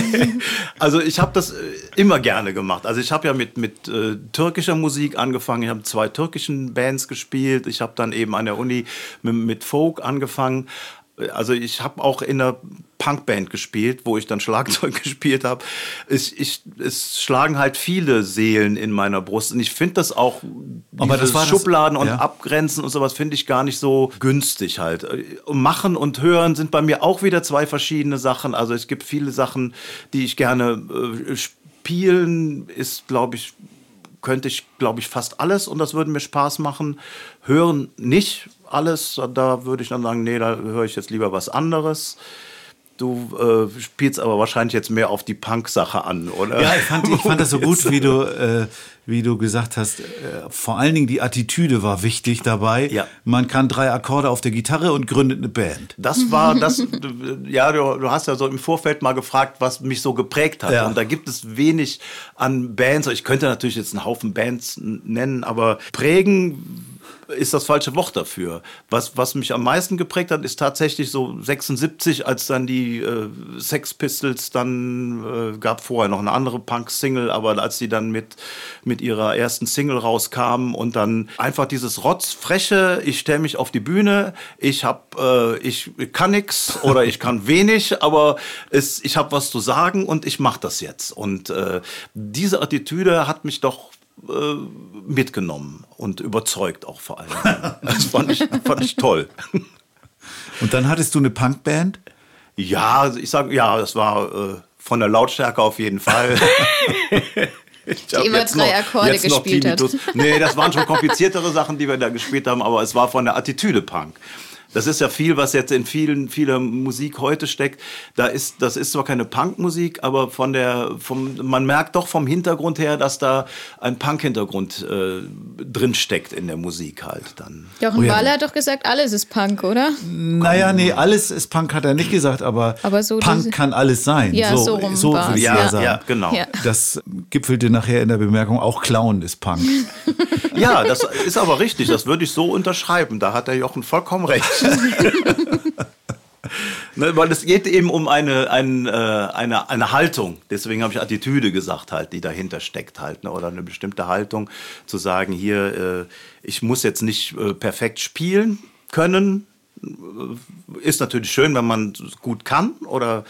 also ich habe das äh, immer gerne gemacht. Also ich habe ja mit, mit äh, türkischer Musik angefangen. Ich habe zwei türkischen Bands gespielt. Ich habe dann eben an der Uni mit, mit Folk angefangen. Also ich habe auch in einer Punkband gespielt, wo ich dann Schlagzeug gespielt habe. Ich, ich, es schlagen halt viele Seelen in meiner Brust und ich finde das auch, Aber das war das- Schubladen und ja. Abgrenzen und sowas finde ich gar nicht so günstig halt. Machen und hören sind bei mir auch wieder zwei verschiedene Sachen. Also es gibt viele Sachen, die ich gerne äh, spielen, ist glaube ich könnte ich, glaube ich, fast alles und das würde mir Spaß machen. Hören nicht alles, da würde ich dann sagen, nee, da höre ich jetzt lieber was anderes. Du äh, spielst aber wahrscheinlich jetzt mehr auf die Punk-Sache an, oder? Ja, ich fand, ich fand das so gut, wie du, äh, wie du gesagt hast. Äh, vor allen Dingen die Attitüde war wichtig dabei. Ja. Man kann drei Akkorde auf der Gitarre und gründet eine Band. Das war das, ja, du, du hast ja so im Vorfeld mal gefragt, was mich so geprägt hat. Ja. Und da gibt es wenig an Bands. Ich könnte natürlich jetzt einen Haufen Bands nennen, aber prägen ist das falsche Wort dafür. Was, was mich am meisten geprägt hat, ist tatsächlich so 76, als dann die äh, Sex Pistols dann, äh, gab vorher noch eine andere Punk-Single, aber als die dann mit, mit ihrer ersten Single rauskamen und dann einfach dieses Rotzfreche, ich stelle mich auf die Bühne, ich hab, äh, ich kann nix oder ich kann wenig, aber es, ich habe was zu sagen und ich mache das jetzt. Und äh, diese Attitüde hat mich doch mitgenommen und überzeugt auch vor allem. Das fand ich, fand ich toll. Und dann hattest du eine Punkband. Ja, ich sage, ja, das war äh, Von der Lautstärke auf jeden Fall. Ich hab immer jetzt drei Akkorde jetzt noch gespielt hat. Nee, das waren schon kompliziertere Sachen, die wir da gespielt haben, aber es war von der Attitüde Punk. Das ist ja viel, was jetzt in vielen, vieler Musik heute steckt. Da ist, das ist zwar keine Punkmusik, aber von der, vom, man merkt doch vom Hintergrund her, dass da ein Punk-Hintergrund äh, drin steckt in der Musik halt dann. Jochen Oh ja. Wahler hat doch gesagt, alles ist Punk, oder? Naja, nee, alles ist Punk, hat er nicht gesagt, aber, Aber so Punk kann alles sein. Ja, so, so rum so würde ich Ja, sagen. ja, genau. Ja. Das gipfelte nachher in der Bemerkung, auch Clown ist Punk. Ja, das ist aber richtig. Das würde ich so unterschreiben. Da hat der Jochen vollkommen recht. ne, weil es geht eben um eine, ein, äh, eine, eine Haltung. Deswegen habe ich Attitüde gesagt, halt, die dahinter steckt halt. Ne? Oder eine bestimmte Haltung zu sagen, hier, äh, ich muss jetzt nicht äh, perfekt spielen können. Ist natürlich schön, wenn man es gut kann. Oder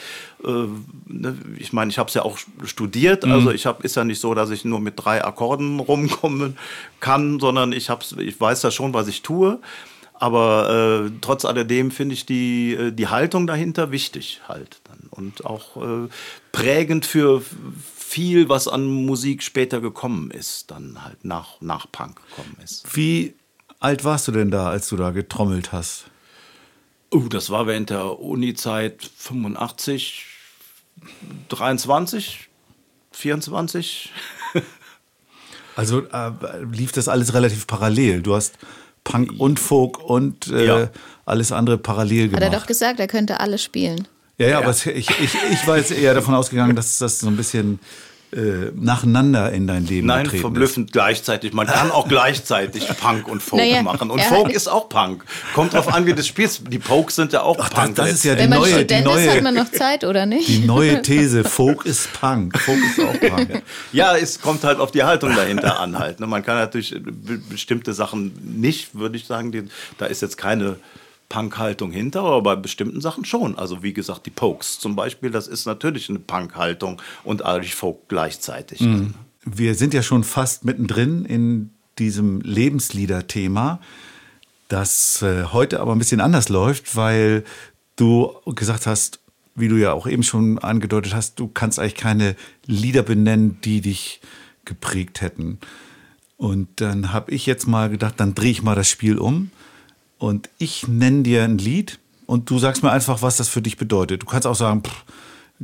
äh, ne, ich meine, ich habe es ja auch studiert. Also ich habe ist ja nicht so, dass ich nur mit drei Akkorden rumkommen kann, sondern ich hab's, ich weiß ja schon, was ich tue. Aber äh, trotz alledem finde ich die, äh, die Haltung dahinter wichtig halt dann. und auch äh, prägend für viel, was an Musik später gekommen ist, dann halt nach, nach Punk gekommen ist. Wie alt warst du denn da, als du da getrommelt hast? Uh, das war während der Uni-Zeit 85, 23, 24. Also äh, lief das alles relativ parallel. Du hast Punk und Folk und äh, Ja. alles andere parallel Hat er gemacht. doch gesagt, er könnte alles spielen. ja, ja, aber es, ich, ich, ich war jetzt eher davon ausgegangen, dass das so ein bisschen äh, nacheinander in dein Leben Nein, getreten verblüffend gleichzeitig. Man kann auch gleichzeitig Punk und Folk Naja, machen. Und Folk ist auch Punk. Kommt drauf an, wie du das spielst. Die Pokes sind ja auch Ach, das, Punk. das ist ja die Wenn man neue, die Student ist, hat man neue, noch Zeit, oder nicht? die neue These. Folk ist Punk. Folk ist auch Punk. Ja, es kommt halt auf die Haltung dahinter an halt. ne? Man kann natürlich be- bestimmte Sachen nicht, würde ich sagen, die, da ist jetzt keine Punk-Haltung hinter, aber bei bestimmten Sachen schon. Also wie gesagt, die Pokes zum Beispiel, das ist natürlich eine Punk-Haltung und Irish Folk gleichzeitig. Wir sind ja schon fast mittendrin in diesem Lebenslieder-Thema, das äh, heute aber ein bisschen anders läuft, weil du gesagt hast, wie du ja auch eben schon angedeutet hast, du kannst eigentlich keine Lieder benennen, die dich geprägt hätten. Und dann habe ich jetzt mal gedacht, dann drehe ich mal das Spiel um und ich nenne dir ein Lied und du sagst mir einfach, was das für dich bedeutet. Du kannst auch sagen, pff,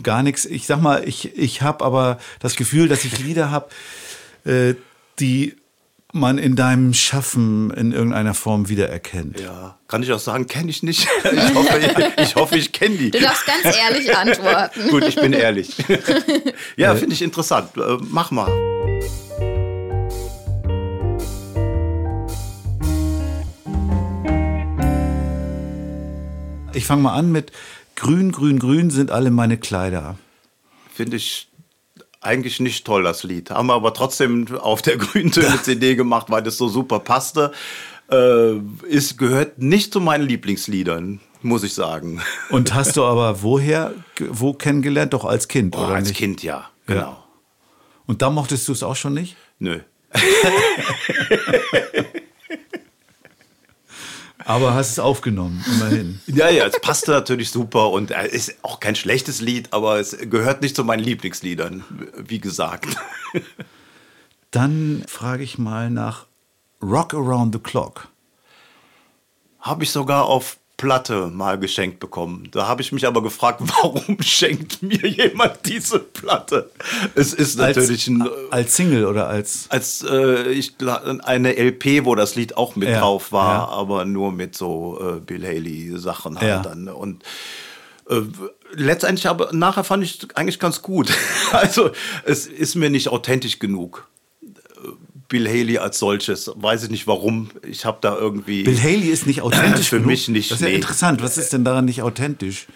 gar nichts. Ich sag mal, ich, ich habe aber das Gefühl, dass ich Lieder habe, äh, die man in deinem Schaffen in irgendeiner Form wiedererkennt. Ja, kann ich auch sagen, kenne ich nicht. Ich hoffe, ich, hoffe, ich kenne die. Du darfst ganz ehrlich antworten. Gut, ich bin ehrlich. ja, finde ich interessant. Äh, mach mal. Ich fange mal an mit Grün, grün, grün sind alle meine Kleider. Finde ich eigentlich nicht toll, das Lied. Haben wir aber trotzdem auf der Grüntöne CD gemacht, weil das so super passte. Äh, ist, gehört nicht zu meinen Lieblingsliedern, muss ich sagen. Und hast du aber woher, wo kennengelernt? Doch als Kind, Oh, oder als nicht? Kind ja, genau. Und da mochtest du es auch schon nicht? Nö. Aber hast es aufgenommen, immerhin. Ja, ja, es passte natürlich super und äh, ist auch kein schlechtes Lied, aber es gehört nicht zu meinen Lieblingsliedern, wie gesagt. Dann frage ich mal nach Rock Around the Clock. Habe ich sogar auf Platte mal geschenkt bekommen. Da habe ich mich aber gefragt, warum schenkt mir jemand diese Platte? Es ist natürlich als, ein, als Single oder als. als äh, ich, eine LP, wo das Lied auch mit Ja, drauf war, ja. aber nur mit so äh, Bill Haley Sachen halt Ja. dann. Und äh, letztendlich aber nachher fand ich es eigentlich ganz gut. also es ist mir nicht authentisch genug. Bill Haley als solches, weiß ich nicht warum. Ich habe da irgendwie Bill Haley ist nicht authentisch. Für genug? mich nicht, Das ist ja nee. interessant. Was ist denn daran nicht authentisch?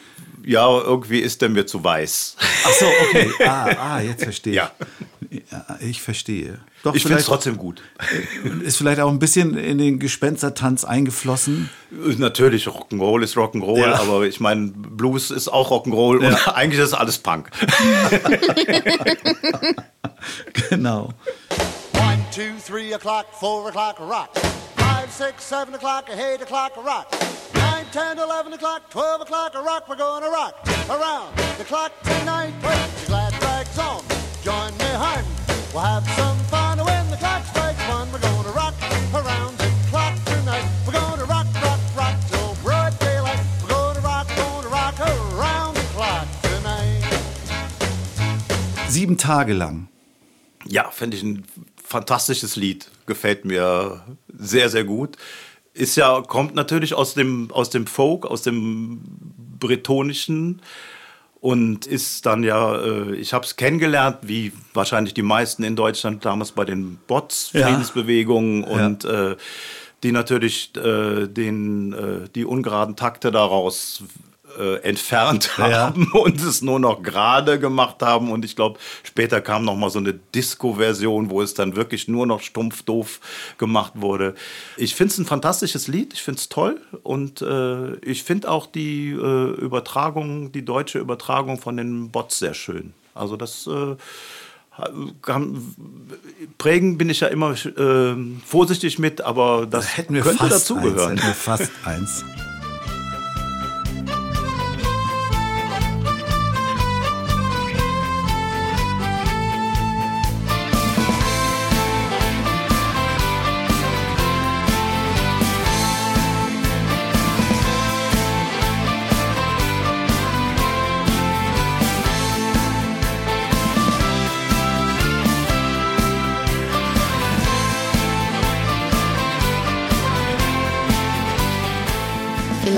ja irgendwie ist der mir zu weiß. Ach so, okay. Ah, ah jetzt verstehe ich. Ja. Ja, ich verstehe. Doch, Ich finde es trotzdem gut. ist vielleicht auch ein bisschen in den Gespenstertanz eingeflossen. Natürlich, Rock'n'Roll ist Rock'n'Roll, Ja. aber ich meine, Blues ist auch Rock'n'Roll und eigentlich ist alles Punk. Genau. Two, three o'clock, four o'clock, rock. Five, six, seven o'clock, eight o'clock, rock. Nine, ten, eleven o'clock, twelve o'clock, rock. We're gonna rock around the clock tonight. We're We'll have some fun when the clock strikes one. We're gonna rock around the clock tonight. We're gonna rock, rock, rock till broad daylight. We're gonna rock, gonna rock around the clock tonight. Sieben Tage lang. Ja, finde ich ein fantastisches Lied. Gefällt mir sehr, sehr gut. Ist ja, kommt natürlich aus dem, aus dem Folk, aus dem Bretonischen und ist dann ja, äh, ich habe es kennengelernt, wie wahrscheinlich die meisten in Deutschland damals bei den Bots, Ja. Friedensbewegungen und äh, die natürlich äh, den, äh, die ungeraden Takte daraus äh, entfernt Ja. haben und es nur noch gerade gemacht haben. Und ich glaube, später kam noch mal so eine Disco-Version, wo es dann wirklich nur noch stumpf doof gemacht wurde. Ich finde es ein fantastisches Lied, ich finde es toll und äh, ich finde auch die äh, Übertragung, die deutsche Übertragung von den Bots sehr schön. Also das äh, prägen bin ich ja immer äh, vorsichtig mit, aber das Hätten wir könnte fast dazugehören. Eins, hätten wir fast eins.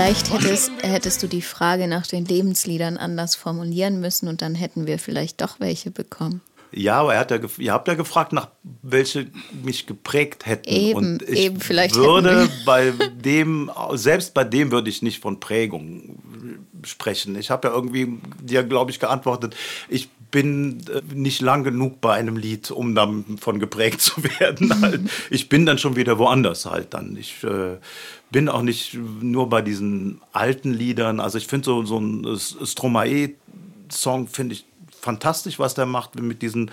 Vielleicht hättest, hättest du die Frage nach den Lebensliedern anders formulieren müssen und dann hätten wir vielleicht doch welche bekommen. Ja, aber er hat ja, ihr habt ja gefragt, nach welche mich geprägt hätten. Eben, und ich eben, vielleicht würde bei dem, selbst bei dem würde ich nicht von Prägung sprechen. Ich habe ja irgendwie dir, glaube ich, geantwortet, ich bin äh, nicht lang genug bei einem Lied, um davon geprägt zu werden. Halt. Ich bin dann schon wieder woanders halt dann. Ich äh, bin auch nicht nur bei diesen alten Liedern. Also ich finde so, so ein Stromae-Song finde ich fantastisch, was der macht mit diesen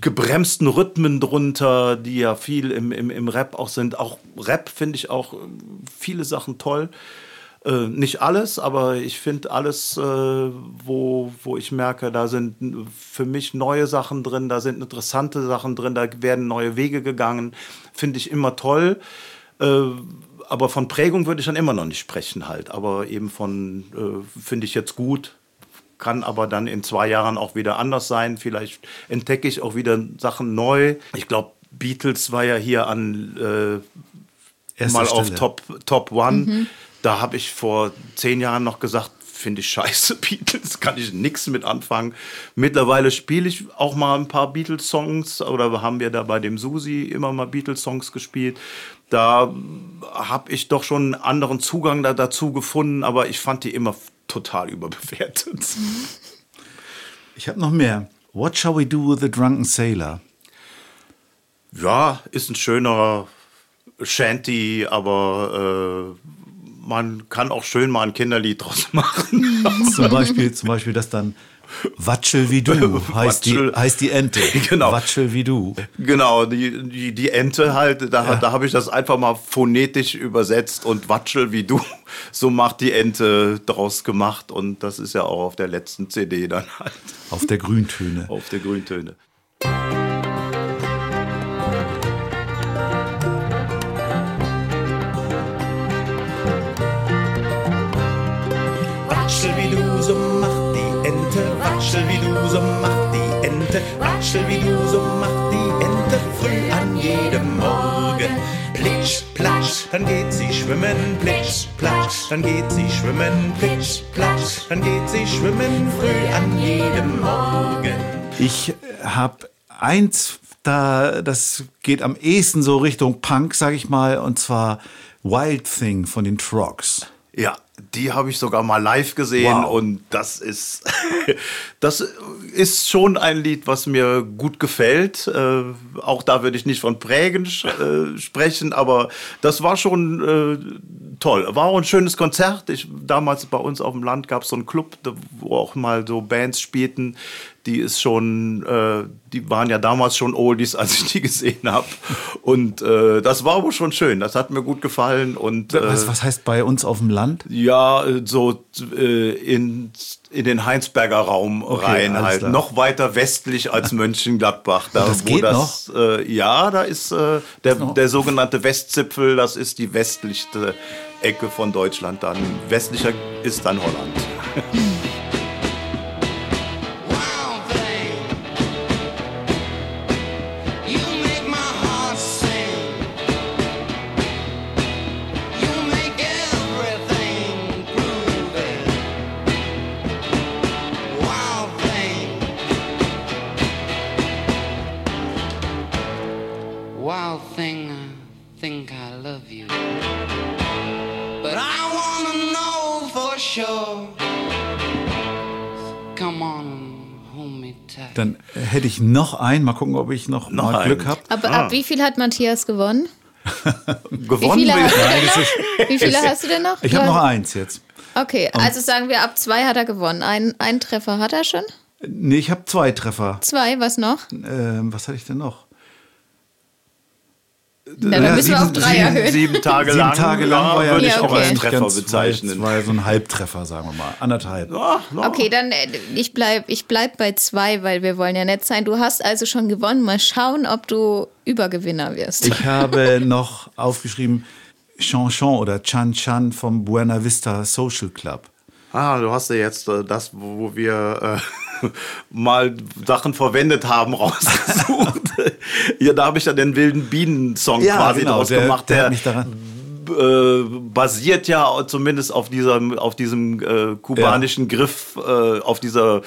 gebremsten Rhythmen drunter, die ja viel im, im, im Rap auch sind. Auch Rap finde ich auch äh, viele Sachen toll. Äh, nicht alles, aber ich finde alles, äh, wo, wo ich merke, da sind für mich neue Sachen drin, da sind interessante Sachen drin, da werden neue Wege gegangen, finde ich immer toll. Äh, aber von Prägung würde ich dann immer noch nicht sprechen halt. Aber eben von, äh, finde ich jetzt gut, kann aber dann in zwei Jahren auch wieder anders sein. Vielleicht entdecke ich auch wieder Sachen neu. Ich glaube, Beatles war ja hier an äh, mal auf Stelle. Top, Top One. Da habe ich vor zehn Jahren noch gesagt, finde ich scheiße, Beatles, kann ich nichts mit anfangen. Mittlerweile spiele ich auch mal ein paar Beatles-Songs oder haben wir da bei dem Susi immer mal Beatles-Songs gespielt. Da habe ich doch schon einen anderen Zugang da, dazu gefunden, aber ich fand die immer total überbewertet. Ich habe noch mehr. What shall we do with the drunken sailor? Ja, ist ein schöner Shanty, aber äh, man kann auch schön mal ein Kinderlied draus machen. Zum Beispiel, zum Beispiel das dann Watschel wie du heißt, die, heißt die Ente. Genau. Watschel wie du. Genau, die, die, die Ente halt, da, da habe ich das einfach mal phonetisch übersetzt und Watschel wie du, so macht die Ente draus gemacht und das ist ja auch auf der letzten CD dann halt, Auf der Grüntöne. auf der Grüntöne. Watschel wie du, so macht die Ente. Früh an jedem Morgen. Plitsch, platsch, dann geht sie schwimmen. Plitsch, platsch, dann geht sie schwimmen. Plitsch, platsch, dann geht sie schwimmen. Früh an jedem Morgen. Ich habe eins, da, das geht am ehesten so Richtung Punk, sag ich mal, und zwar Wild Thing von den Trogs. Ja, die habe ich sogar mal live gesehen Wow. und das ist, das ist schon ein Lied, was mir gut gefällt. Äh, auch da würde ich nicht von Prägen äh, sprechen, aber das war schon äh, toll. War auch ein schönes Konzert. Ich, damals bei uns auf dem Land gab es so einen Club, wo auch mal so Bands spielten, die ist schon, äh, die waren ja damals schon Oldies, als ich die gesehen habe. Und äh, das war aber schon schön. Das hat mir gut gefallen. Und äh, Was, was heißt bei uns auf dem Land? ja, äh, so äh, in, in den Heinsberger Raum rein alles halt. klar. Noch weiter westlich als Mönchengladbach. Da, Das wo geht das, Äh, ja, da ist äh, der, der sogenannte Westzipfel, das ist die westlichste Ecke von Deutschland dann. Westlicher ist dann Holland. hätte ich noch einen. Mal gucken, ob ich noch, Noch mal Glück habe. Aber ab wie viel hat Matthias gewonnen? Wie Gewonnen viele, will- hast du, denn noch? Wie viele hast du denn noch? Ich habe noch eins jetzt. Okay, also sagen wir, ab zwei hat er gewonnen. Ein, einen Treffer hat er schon. Nee, ich habe zwei Treffer. Zwei, was noch? Ähm, was hatte ich denn noch? Na, dann Ja, müssen wir auf sieben- drei sieben, erhöhen. sieben Tage Sieben lang, Tage lang war ja würde Ja, ich auch okay. als nicht Treffer ganz bezeichnen. Zwei, zwei, so ein Halbtreffer, sagen wir mal. Anderthalb. Okay, dann äh, ich bleib, ich bleib bei zwei, weil wir wollen ja nett sein. Du hast also schon gewonnen. Mal schauen, ob du Übergewinner wirst. Ich habe noch aufgeschrieben Chanchon oder Chan Chan vom Buena Vista Social Club. Ah, du hast ja jetzt äh, das, wo, wo wir äh, mal Sachen verwendet haben, rausgesucht. ja, da habe ich ja den wilden Bienen-Song Ja, quasi genau, draus der- gemacht. der Der, äh, basiert ja zumindest auf diesem, auf diesem äh, kubanischen Griff, äh, auf dieser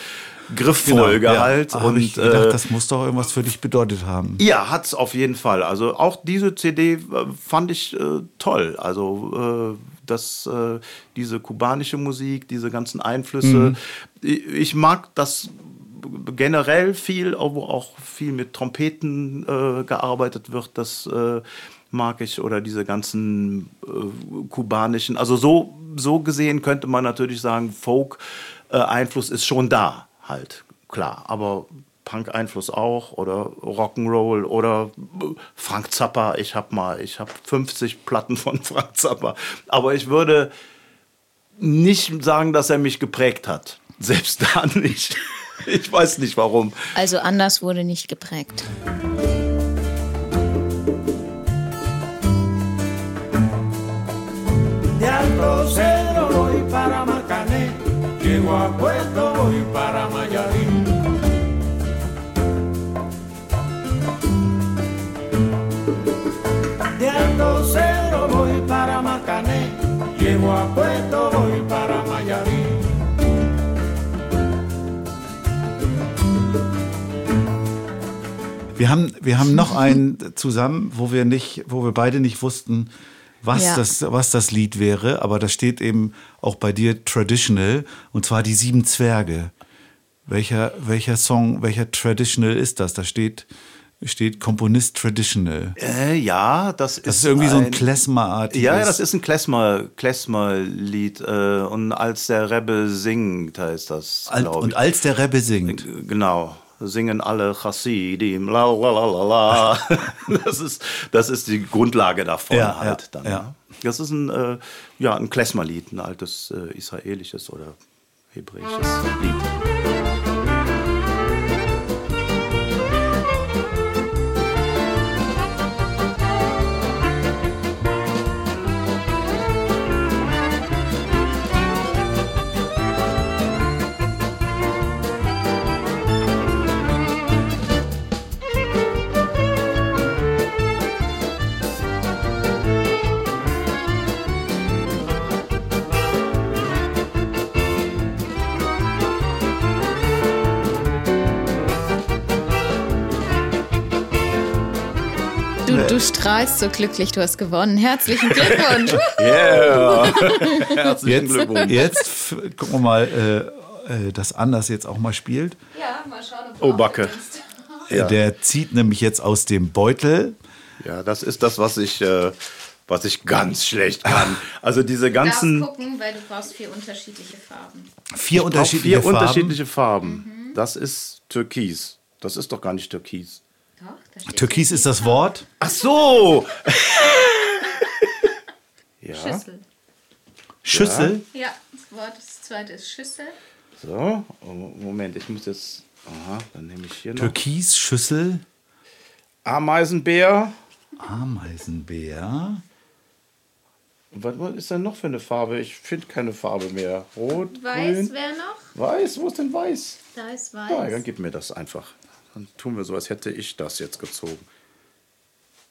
Grifffolge Genau, ja. halt. Da habe Und ich gedacht, äh, das muss doch irgendwas für dich bedeutet haben. ja, hat's auf jeden Fall. Also auch diese CD äh, fand ich äh, toll. Also äh, das, äh, diese kubanische Musik, diese ganzen Einflüsse. Ich, ich mag das generell viel, wo auch viel mit Trompeten äh, gearbeitet wird. Das äh, mag ich oder diese ganzen äh, kubanischen. Also so so gesehen könnte man natürlich sagen, Folk äh, Einfluss ist schon da halt klar. Aber Punk-Einfluss auch oder Rock'n'Roll oder Frank Zappa. Ich habe mal, ich habe 50 Platten von Frank Zappa. Aber ich würde nicht sagen, dass er mich geprägt hat. Selbst da nicht. Ich weiß nicht warum. Also anders wurde nicht geprägt. De llego a Puerto voy para Mayarín. De Alto Cedro voy para Marcané, llego a Puerto voy para Mayarín. Wir haben, wir haben noch einen zusammen, wo wir nicht, wo wir beide nicht wussten, was, Ja. das, was das Lied wäre, aber da steht eben auch bei dir Traditional und zwar die sieben Zwerge. Welcher, welcher Song, welcher Traditional ist das? Da steht, steht Komponist Traditional. Äh, ja, das ist. Das ist irgendwie so ein Klezmer-artiges. Ja, das ist ein Klezmer- Klezmer-Lied. äh, und als der Rebbe singt, heißt das. Alt, und als der Rebbe singt. Genau. Singen alle Chassidim, la la la la la. Das ist, das ist die Grundlage davon Ja, halt ja, dann. ja. ne? Das ist ein, äh, ja, ein Klezmer-Lied, ein altes äh, israelisches oder hebräisches Lied. Strahlst so glücklich, du hast gewonnen. Herzlichen Glückwunsch. Yeah! Herzlichen Jetzt, Glückwunsch. jetzt gucken wir mal, äh, äh, dass Anders jetzt auch mal spielt. ja, mal schauen, ob Oh, Backe. Ja. Der zieht nämlich jetzt aus dem Beutel. Ja, das ist das, was ich, äh, was ich ganz schlecht kann. Also diese Du ganzen gucken, weil du brauchst vier unterschiedliche Farben. Vier unterschiedliche vier Farben. unterschiedliche Farben. Das ist Türkis. Das ist doch gar nicht Türkis. Türkis ist das Wort. Ach so! ja, Schüssel. Schüssel. Ja, das Wort, das zweite ist Schüssel. so. Moment, ich muss jetzt. Aha, dann nehme ich hier noch. Türkis, Schüssel, Ameisenbär. Ameisenbär. Was, was ist denn noch für eine Farbe? Ich finde keine Farbe mehr. Rot, Weiß grün. wer noch? Weiß, wo ist denn weiß? Da ist Ja, weiß. dann gib mir das einfach. Dann tun wir so, als hätte ich das jetzt gezogen.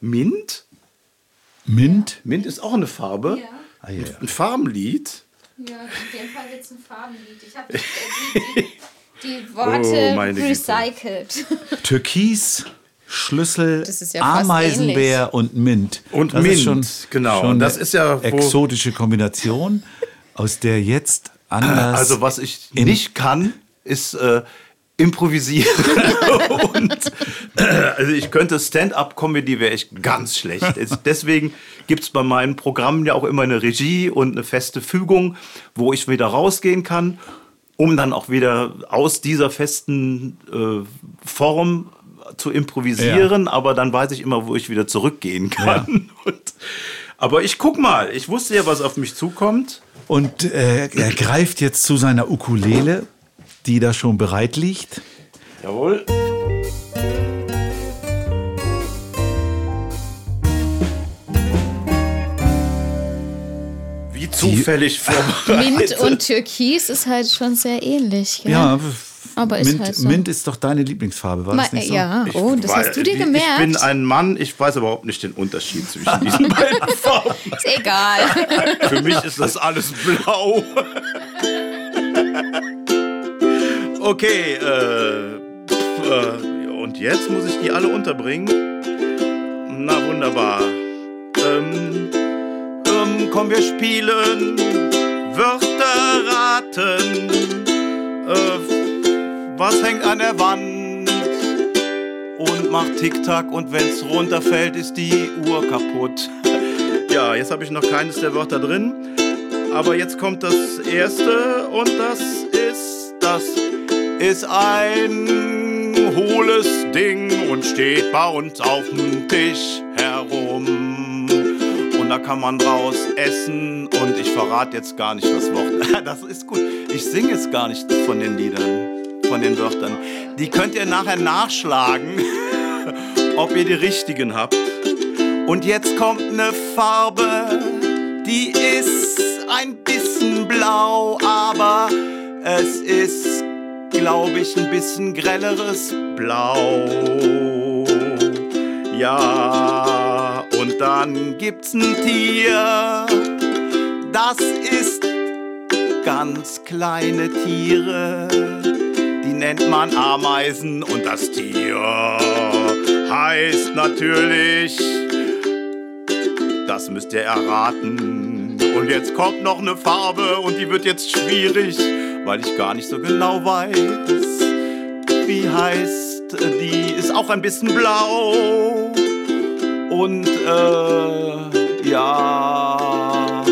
Mint? Mint. Mint ist auch eine Farbe. Ja. Ah, ja. Ein Farbenlied. Ja, in dem Fall es ein Farbenlied. Ich habe die, die, die Worte Oh, recycelt. Türkis, Schlüssel, Das ist ja Ameisenbär und Mint. Und das Mint, ist schon, genau. Schon Das ist ja, exotische Kombination, aus der jetzt anders. Also was ich nicht kann, ist äh, improvisieren. und, äh, also ich könnte Stand-up-Comedy wäre ich ganz schlecht. Es- Deswegen gibt es bei meinen Programmen ja auch immer eine Regie und eine feste Fügung, wo ich wieder rausgehen kann, um dann auch wieder aus dieser festen äh, Form zu improvisieren. Aber dann weiß ich immer, wo ich wieder zurückgehen kann. Und, aber ich guck mal, ich wusste ja, was auf mich zukommt. Und äh, er greift jetzt zu seiner Ukulele, die da schon bereit liegt. Jawohl. Wie zufällig vorbereitet. Mint und Türkis ist halt schon sehr ähnlich. Gell? Ja, Aber ist Mint, halt so. Mint ist doch deine Lieblingsfarbe, war Ma- das nicht so? Ja, oh, das Weil hast du dir gemerkt. Ich bin ein Mann, ich weiß überhaupt nicht den Unterschied zwischen diesen beiden Farben. ist egal. Für mich ist das alles blau. Okay, äh, äh, und jetzt muss ich die alle unterbringen. Na wunderbar. Ähm, ähm, komm, wir spielen Wörter raten. Äh, was hängt an der Wand? Und macht Tick-Tack und wenn's runterfällt, ist die Uhr kaputt. Ja, jetzt habe ich noch keines der Wörter drin. Aber jetzt kommt das erste und das ist, das ist ein hohles Ding und steht bei uns auf dem Tisch herum. Und da kann man draus essen und ich verrate jetzt gar nicht das Wort. Das ist gut. Ich singe jetzt gar nicht von den Liedern, von den Wörtern. Die könnt ihr nachher nachschlagen, ob ihr die richtigen habt. Und jetzt kommt eine Farbe, die ist ein bisschen blau, aber es ist, glaube ich, ein bisschen grelleres Blau. Ja, und dann gibt's ein Tier, das ist ganz kleine Tiere, die nennt man Ameisen und das Tier heißt natürlich das müsst ihr erraten. Und jetzt kommt noch eine Farbe und die wird jetzt schwierig, weil ich gar nicht so genau weiß, wie heißt die. Ist auch ein bisschen blau. Und äh, ja,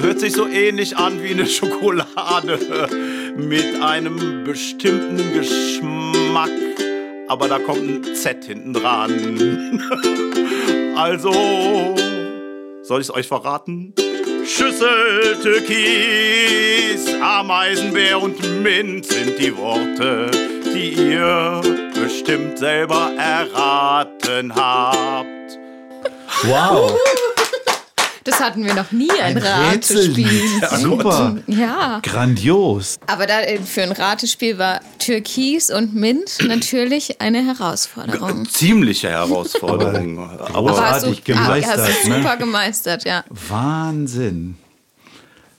hört sich so ähnlich an wie eine Schokolade mit einem bestimmten Geschmack. Aber da kommt ein Z hinten dran. Also, soll ich es euch verraten? Schüssel, Türkis, Ameisenbär und Mint sind die Worte, die ihr bestimmt selber erraten habt. Wow, Das hatten wir noch nie, ein, ein Ratespiel. Rätsellied. Super, Ja. grandios. Aber da, äh, für ein Ratespiel war Türkis und Mint natürlich eine Herausforderung. Ziemliche Herausforderung. Aber- Aber, Aber Großartig hast du, gemeistert, Ah, hast du ne? super gemeistert, ja. Wahnsinn.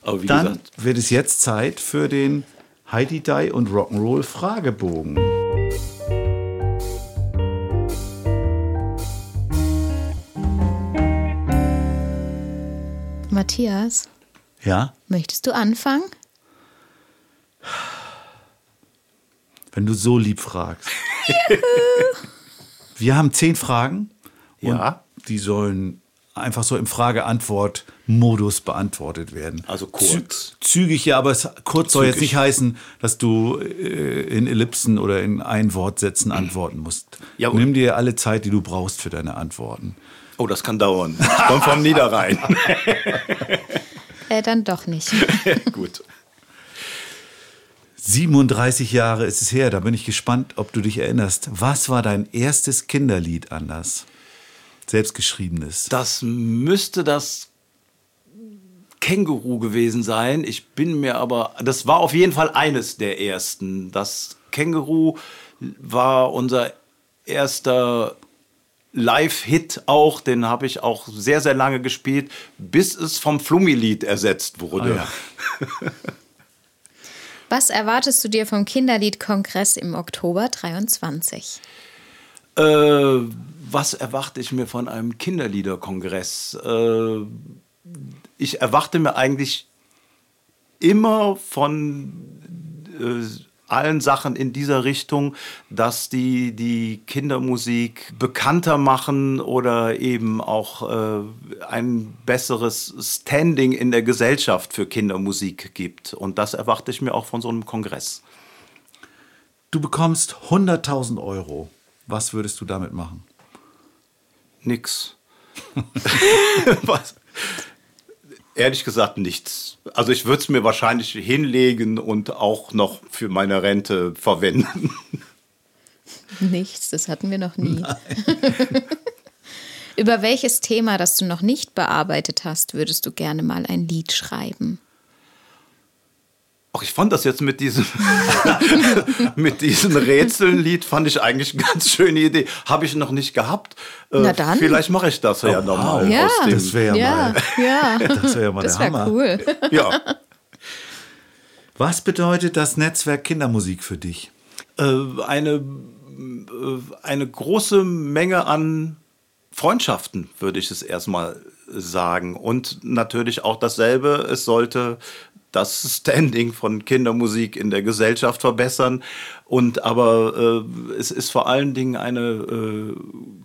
aber wie Dann gesagt, wird es jetzt Zeit für den Heidi Die und Rock'n'Roll Fragebogen. Matthias, Ja, möchtest du anfangen? wenn du so lieb fragst. Wir haben zehn Fragen. Und Ja. Die sollen einfach so im Frage-Antwort-Modus beantwortet werden. Also kurz. Zü zügig, ja, aber es, kurz soll jetzt Zügig. nicht heißen, dass du äh, in Ellipsen oder in Einwortsätzen antworten musst. Ja, Nimm dir alle Zeit, die du brauchst für deine Antworten. Oh, das kann dauern. Ich komm vom Niederrhein. Äh, dann doch nicht. Gut. 37 Jahre ist es her, da bin ich gespannt, ob du dich erinnerst. Was war dein erstes Kinderlied anders? Selbstgeschriebenes. Das müsste das Känguru gewesen sein. Ich bin mir aber, das war auf jeden Fall eines der ersten. Das Känguru war unser erster Live-Hit auch. Den habe ich auch sehr, sehr lange gespielt, bis es vom Flummi-Lied ersetzt wurde. Ah, ja. Was erwartest du dir vom Kinderliedkongress im Oktober 23? Äh, was erwarte ich mir von einem Kinderliederkongress? Äh, ich erwarte mir eigentlich immer von äh, allen Sachen in dieser Richtung, dass die die Kindermusik bekannter machen oder eben auch äh, ein besseres Standing in der Gesellschaft für Kindermusik gibt. Und das erwarte ich mir auch von so einem Kongress. Du bekommst 100.000 Euro. Was würdest du damit machen? Nix. Was? Ehrlich gesagt nichts. Also ich würde es mir wahrscheinlich hinlegen und auch noch für meine Rente verwenden. Nichts, das hatten wir noch nie. Über welches Thema, das du noch nicht bearbeitet hast, würdest du gerne mal ein Lied schreiben? Ach, ich fand das jetzt mit diesem, mit diesem Rätsellied, fand ich eigentlich eine ganz schöne Idee. Habe ich noch nicht gehabt. Äh, Na dann. Vielleicht mache ich das ja nochmal. Ja, aus dem, Das wäre ja, ja, mal. ja. Das wäre ja mal Das der wäre Hammer. cool. ja. Was bedeutet das Netzwerk Kindermusik für dich? äh, eine, äh, eine große Menge an Freundschaften, würde ich es erstmal sagen. Und natürlich auch dasselbe, es sollte das Standing von Kindermusik in der Gesellschaft verbessern. Und aber äh, es ist vor allen Dingen eine äh,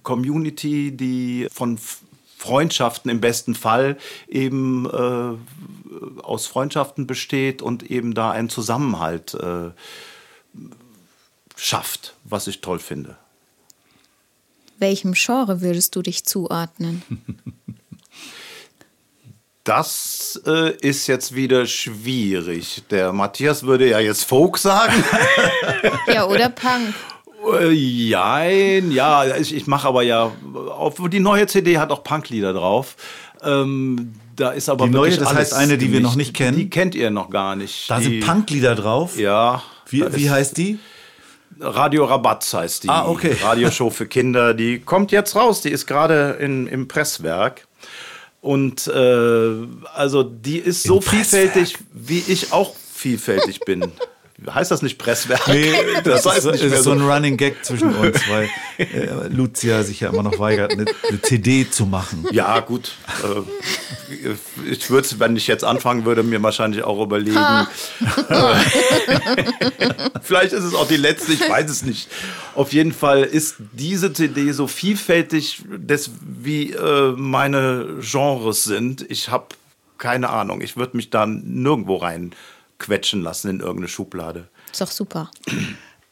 Community, die von Freundschaften im besten Fall eben äh, aus Freundschaften besteht und eben da einen Zusammenhalt äh, schafft, was ich toll finde. Welchem Genre würdest du dich zuordnen? Das äh, ist jetzt wieder schwierig. Der Matthias würde ja jetzt Folk sagen. Ja, oder Punk? Äh, Jein, ja, ich, ich mache aber ja, auf, die neue CD hat auch Punklieder drauf. Ähm, da ist aber Die neue, das alles heißt eine, die wir noch nicht kennen? Die kennt ihr noch gar nicht. Da die, sind Punklieder drauf. Ja. Wie, wie ist- heißt die? Radio Rabatz heißt die Ah, okay. Radioshow für Kinder. Die kommt jetzt raus. Die ist gerade in- im Presswerk. Und äh, also die ist so vielfältig, wie ich auch vielfältig bin. Heißt das nicht Presswerk? Nee, das, heißt ist, ist mehr so ein Running Gag zwischen uns, weil äh, Lucia sich ja immer noch weigert, eine, eine CD zu machen. Ja, gut. Äh, ich würde es, wenn ich jetzt anfangen würde, mir wahrscheinlich auch überlegen. Vielleicht ist es auch die letzte, ich weiß es nicht. Auf jeden Fall ist diese CD so vielfältig, des, wie äh, meine Genres sind. Ich habe keine Ahnung. Ich würde mich da nirgendwo rein quetschen lassen in irgendeine Schublade. Ist doch super.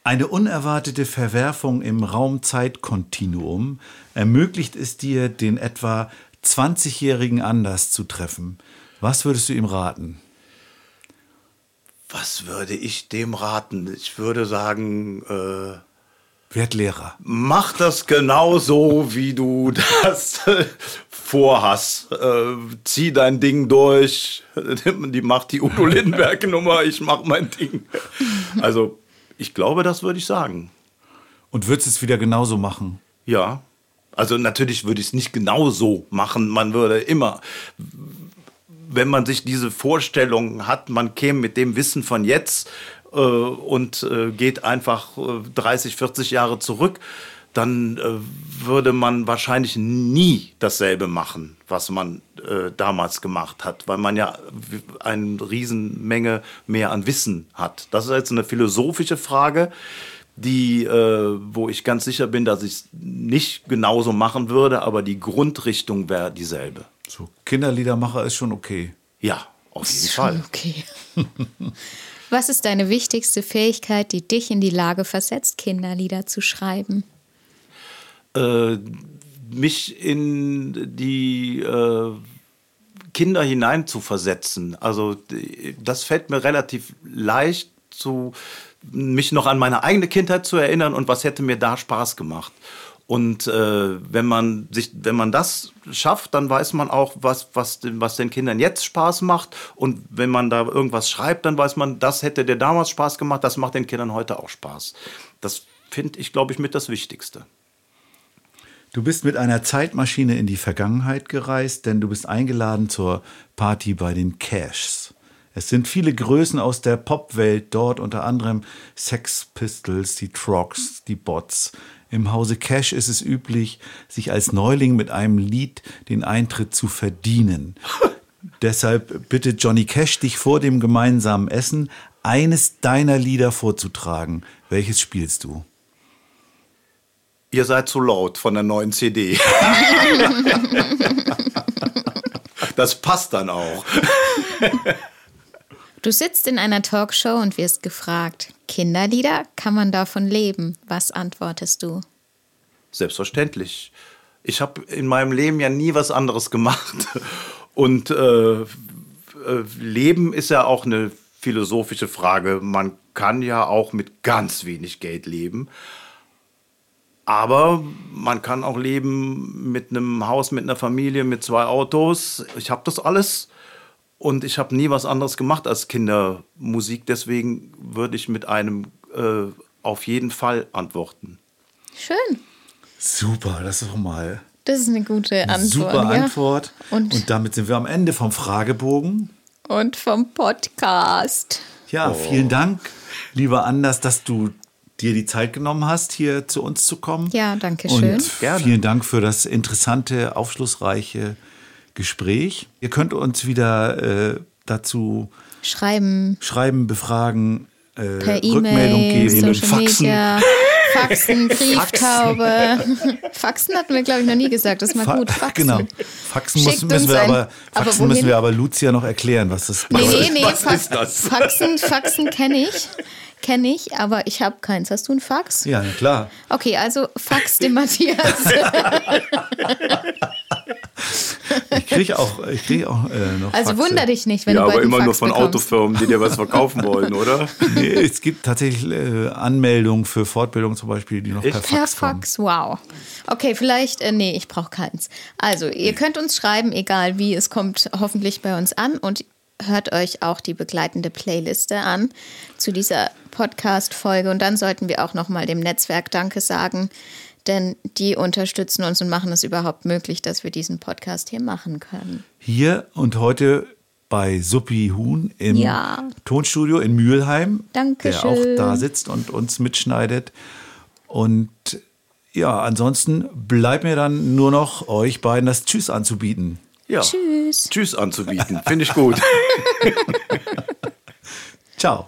Eine unerwartete Verwerfung im Raum-Zeit-Kontinuum ermöglicht es dir, den etwa 20-jährigen Anders zu treffen. Was würdest du ihm raten? Was würde ich dem raten? Ich würde sagen, äh, Werd Lehrer. mach das genau so, wie du das vorhast. Äh, zieh dein Ding durch. Die macht die Udo Lindenberg-Nummer, ich mach mein Ding. Also, ich glaube, das würde ich sagen. Und würdest es wieder genauso machen? Ja. Also, natürlich würde ich es nicht genau so machen. Man würde immer, wenn man sich diese Vorstellung hat, man käme mit dem Wissen von jetzt äh, und äh, geht einfach äh, 30, 40 Jahre zurück, dann äh, würde man wahrscheinlich nie dasselbe machen, was man äh, damals gemacht hat, weil man ja eine Riesenmenge mehr an Wissen hat. Das ist jetzt eine philosophische Frage. die, äh, wo ich ganz sicher bin, dass ich es nicht genauso machen würde, aber die Grundrichtung wäre dieselbe. So, Kinderliedermacher ist schon okay. Ja, auf jeden Schon Fall. okay. Was ist deine wichtigste Fähigkeit, die dich in die Lage versetzt, Kinderlieder zu schreiben? Äh, mich in die äh, Kinder hinein zu versetzen. Also das fällt mir relativ leicht, zu, mich noch an meine eigene Kindheit zu erinnern und was hätte mir da Spaß gemacht. Und äh, wenn man sich, wenn man das schafft, dann weiß man auch, was, was, was den Kindern jetzt Spaß macht. Und wenn man da irgendwas schreibt, dann weiß man, das hätte dir damals Spaß gemacht, das macht den Kindern heute auch Spaß. Das finde ich, glaube ich, mit das Wichtigste. Du bist mit einer Zeitmaschine in die Vergangenheit gereist, denn du bist eingeladen zur Party bei den Cashs. Es sind viele Größen aus der Popwelt dort, unter anderem Sex Pistols, die Trogs, die Bots. Im Hause Cash ist es üblich, sich als Neuling mit einem Lied den Eintritt zu verdienen. Deshalb bittet Johnny Cash dich vor dem gemeinsamen Essen, eines deiner Lieder vorzutragen. Welches spielst du? Ihr seid zu laut von der neuen CD. das passt dann auch. Du sitzt in einer Talkshow und wirst gefragt, Kinderlieder, kann man davon leben? Was antwortest du? Selbstverständlich. Ich habe in meinem Leben ja nie was anderes gemacht. Und äh, äh, Leben ist ja auch eine philosophische Frage. Man kann ja auch mit ganz wenig Geld leben. Aber man kann auch leben mit einem Haus, mit einer Familie, mit zwei Autos. Ich habe das alles und ich habe nie was anderes gemacht als Kindermusik. Deswegen würde ich mit einem äh, auf jeden Fall antworten. Schön. Super, das ist doch mal Das ist eine gute Antwort. super ja. Antwort. Und- Und, damit sind wir am Ende vom Fragebogen. Und vom Podcast. Ja, vielen Dank, lieber Anders, dass du dir die Zeit genommen hast, hier zu uns zu kommen. Ja, danke schön. Und Gerne. vielen Dank für das interessante, aufschlussreiche Gespräch. Ihr könnt uns wieder äh, dazu Schreiben schreiben, befragen, äh, per Rückmeldung E-Mail, geben, Social faxen. Media, Faxen, Brieftaube. Faxen hatten wir, glaube ich, noch nie gesagt. Das ist mal Fa gut. Faxen. Genau. Faxen, Schickt müssen, müssen, wir ein- aber, aber Faxen müssen wohin? wir aber Lucia noch erklären, was das Nee, bedeutet. nee, nee. Das? Faxen, Faxen kenne ich. Kenne ich, aber ich habe keins. Hast du ein Fax? Ja, klar. Okay, also Fax dem Matthias. Ich kriege auch, ich krieg auch äh, noch Also Faxe. wunder dich nicht, wenn ja, du bald aber einen immer nur Fax von bekommst. Autofirmen, die dir was verkaufen wollen, oder? Nee, es gibt tatsächlich äh, Anmeldungen für Fortbildung zum Beispiel, die noch per Fax Per kommen. Fax, wow. Okay, vielleicht, äh, nee, ich brauche keins. Also, ihr könnt uns schreiben, egal wie, es kommt hoffentlich bei uns an und hört euch auch die begleitende Playliste an zu dieser Podcast-Folge. Und dann sollten wir auch nochmal dem Netzwerk Danke sagen, denn die unterstützen uns und machen es überhaupt möglich, dass wir diesen Podcast hier machen können. Hier und heute bei Suppi Huhn im Ja. Tonstudio in Mülheim, Dankeschön. der auch da sitzt und uns mitschneidet. Und ja, ansonsten bleibt mir dann nur noch euch beiden das Tschüss anzubieten. Ja. Tschüss. Tschüss anzubieten. Finde ich gut. Ciao.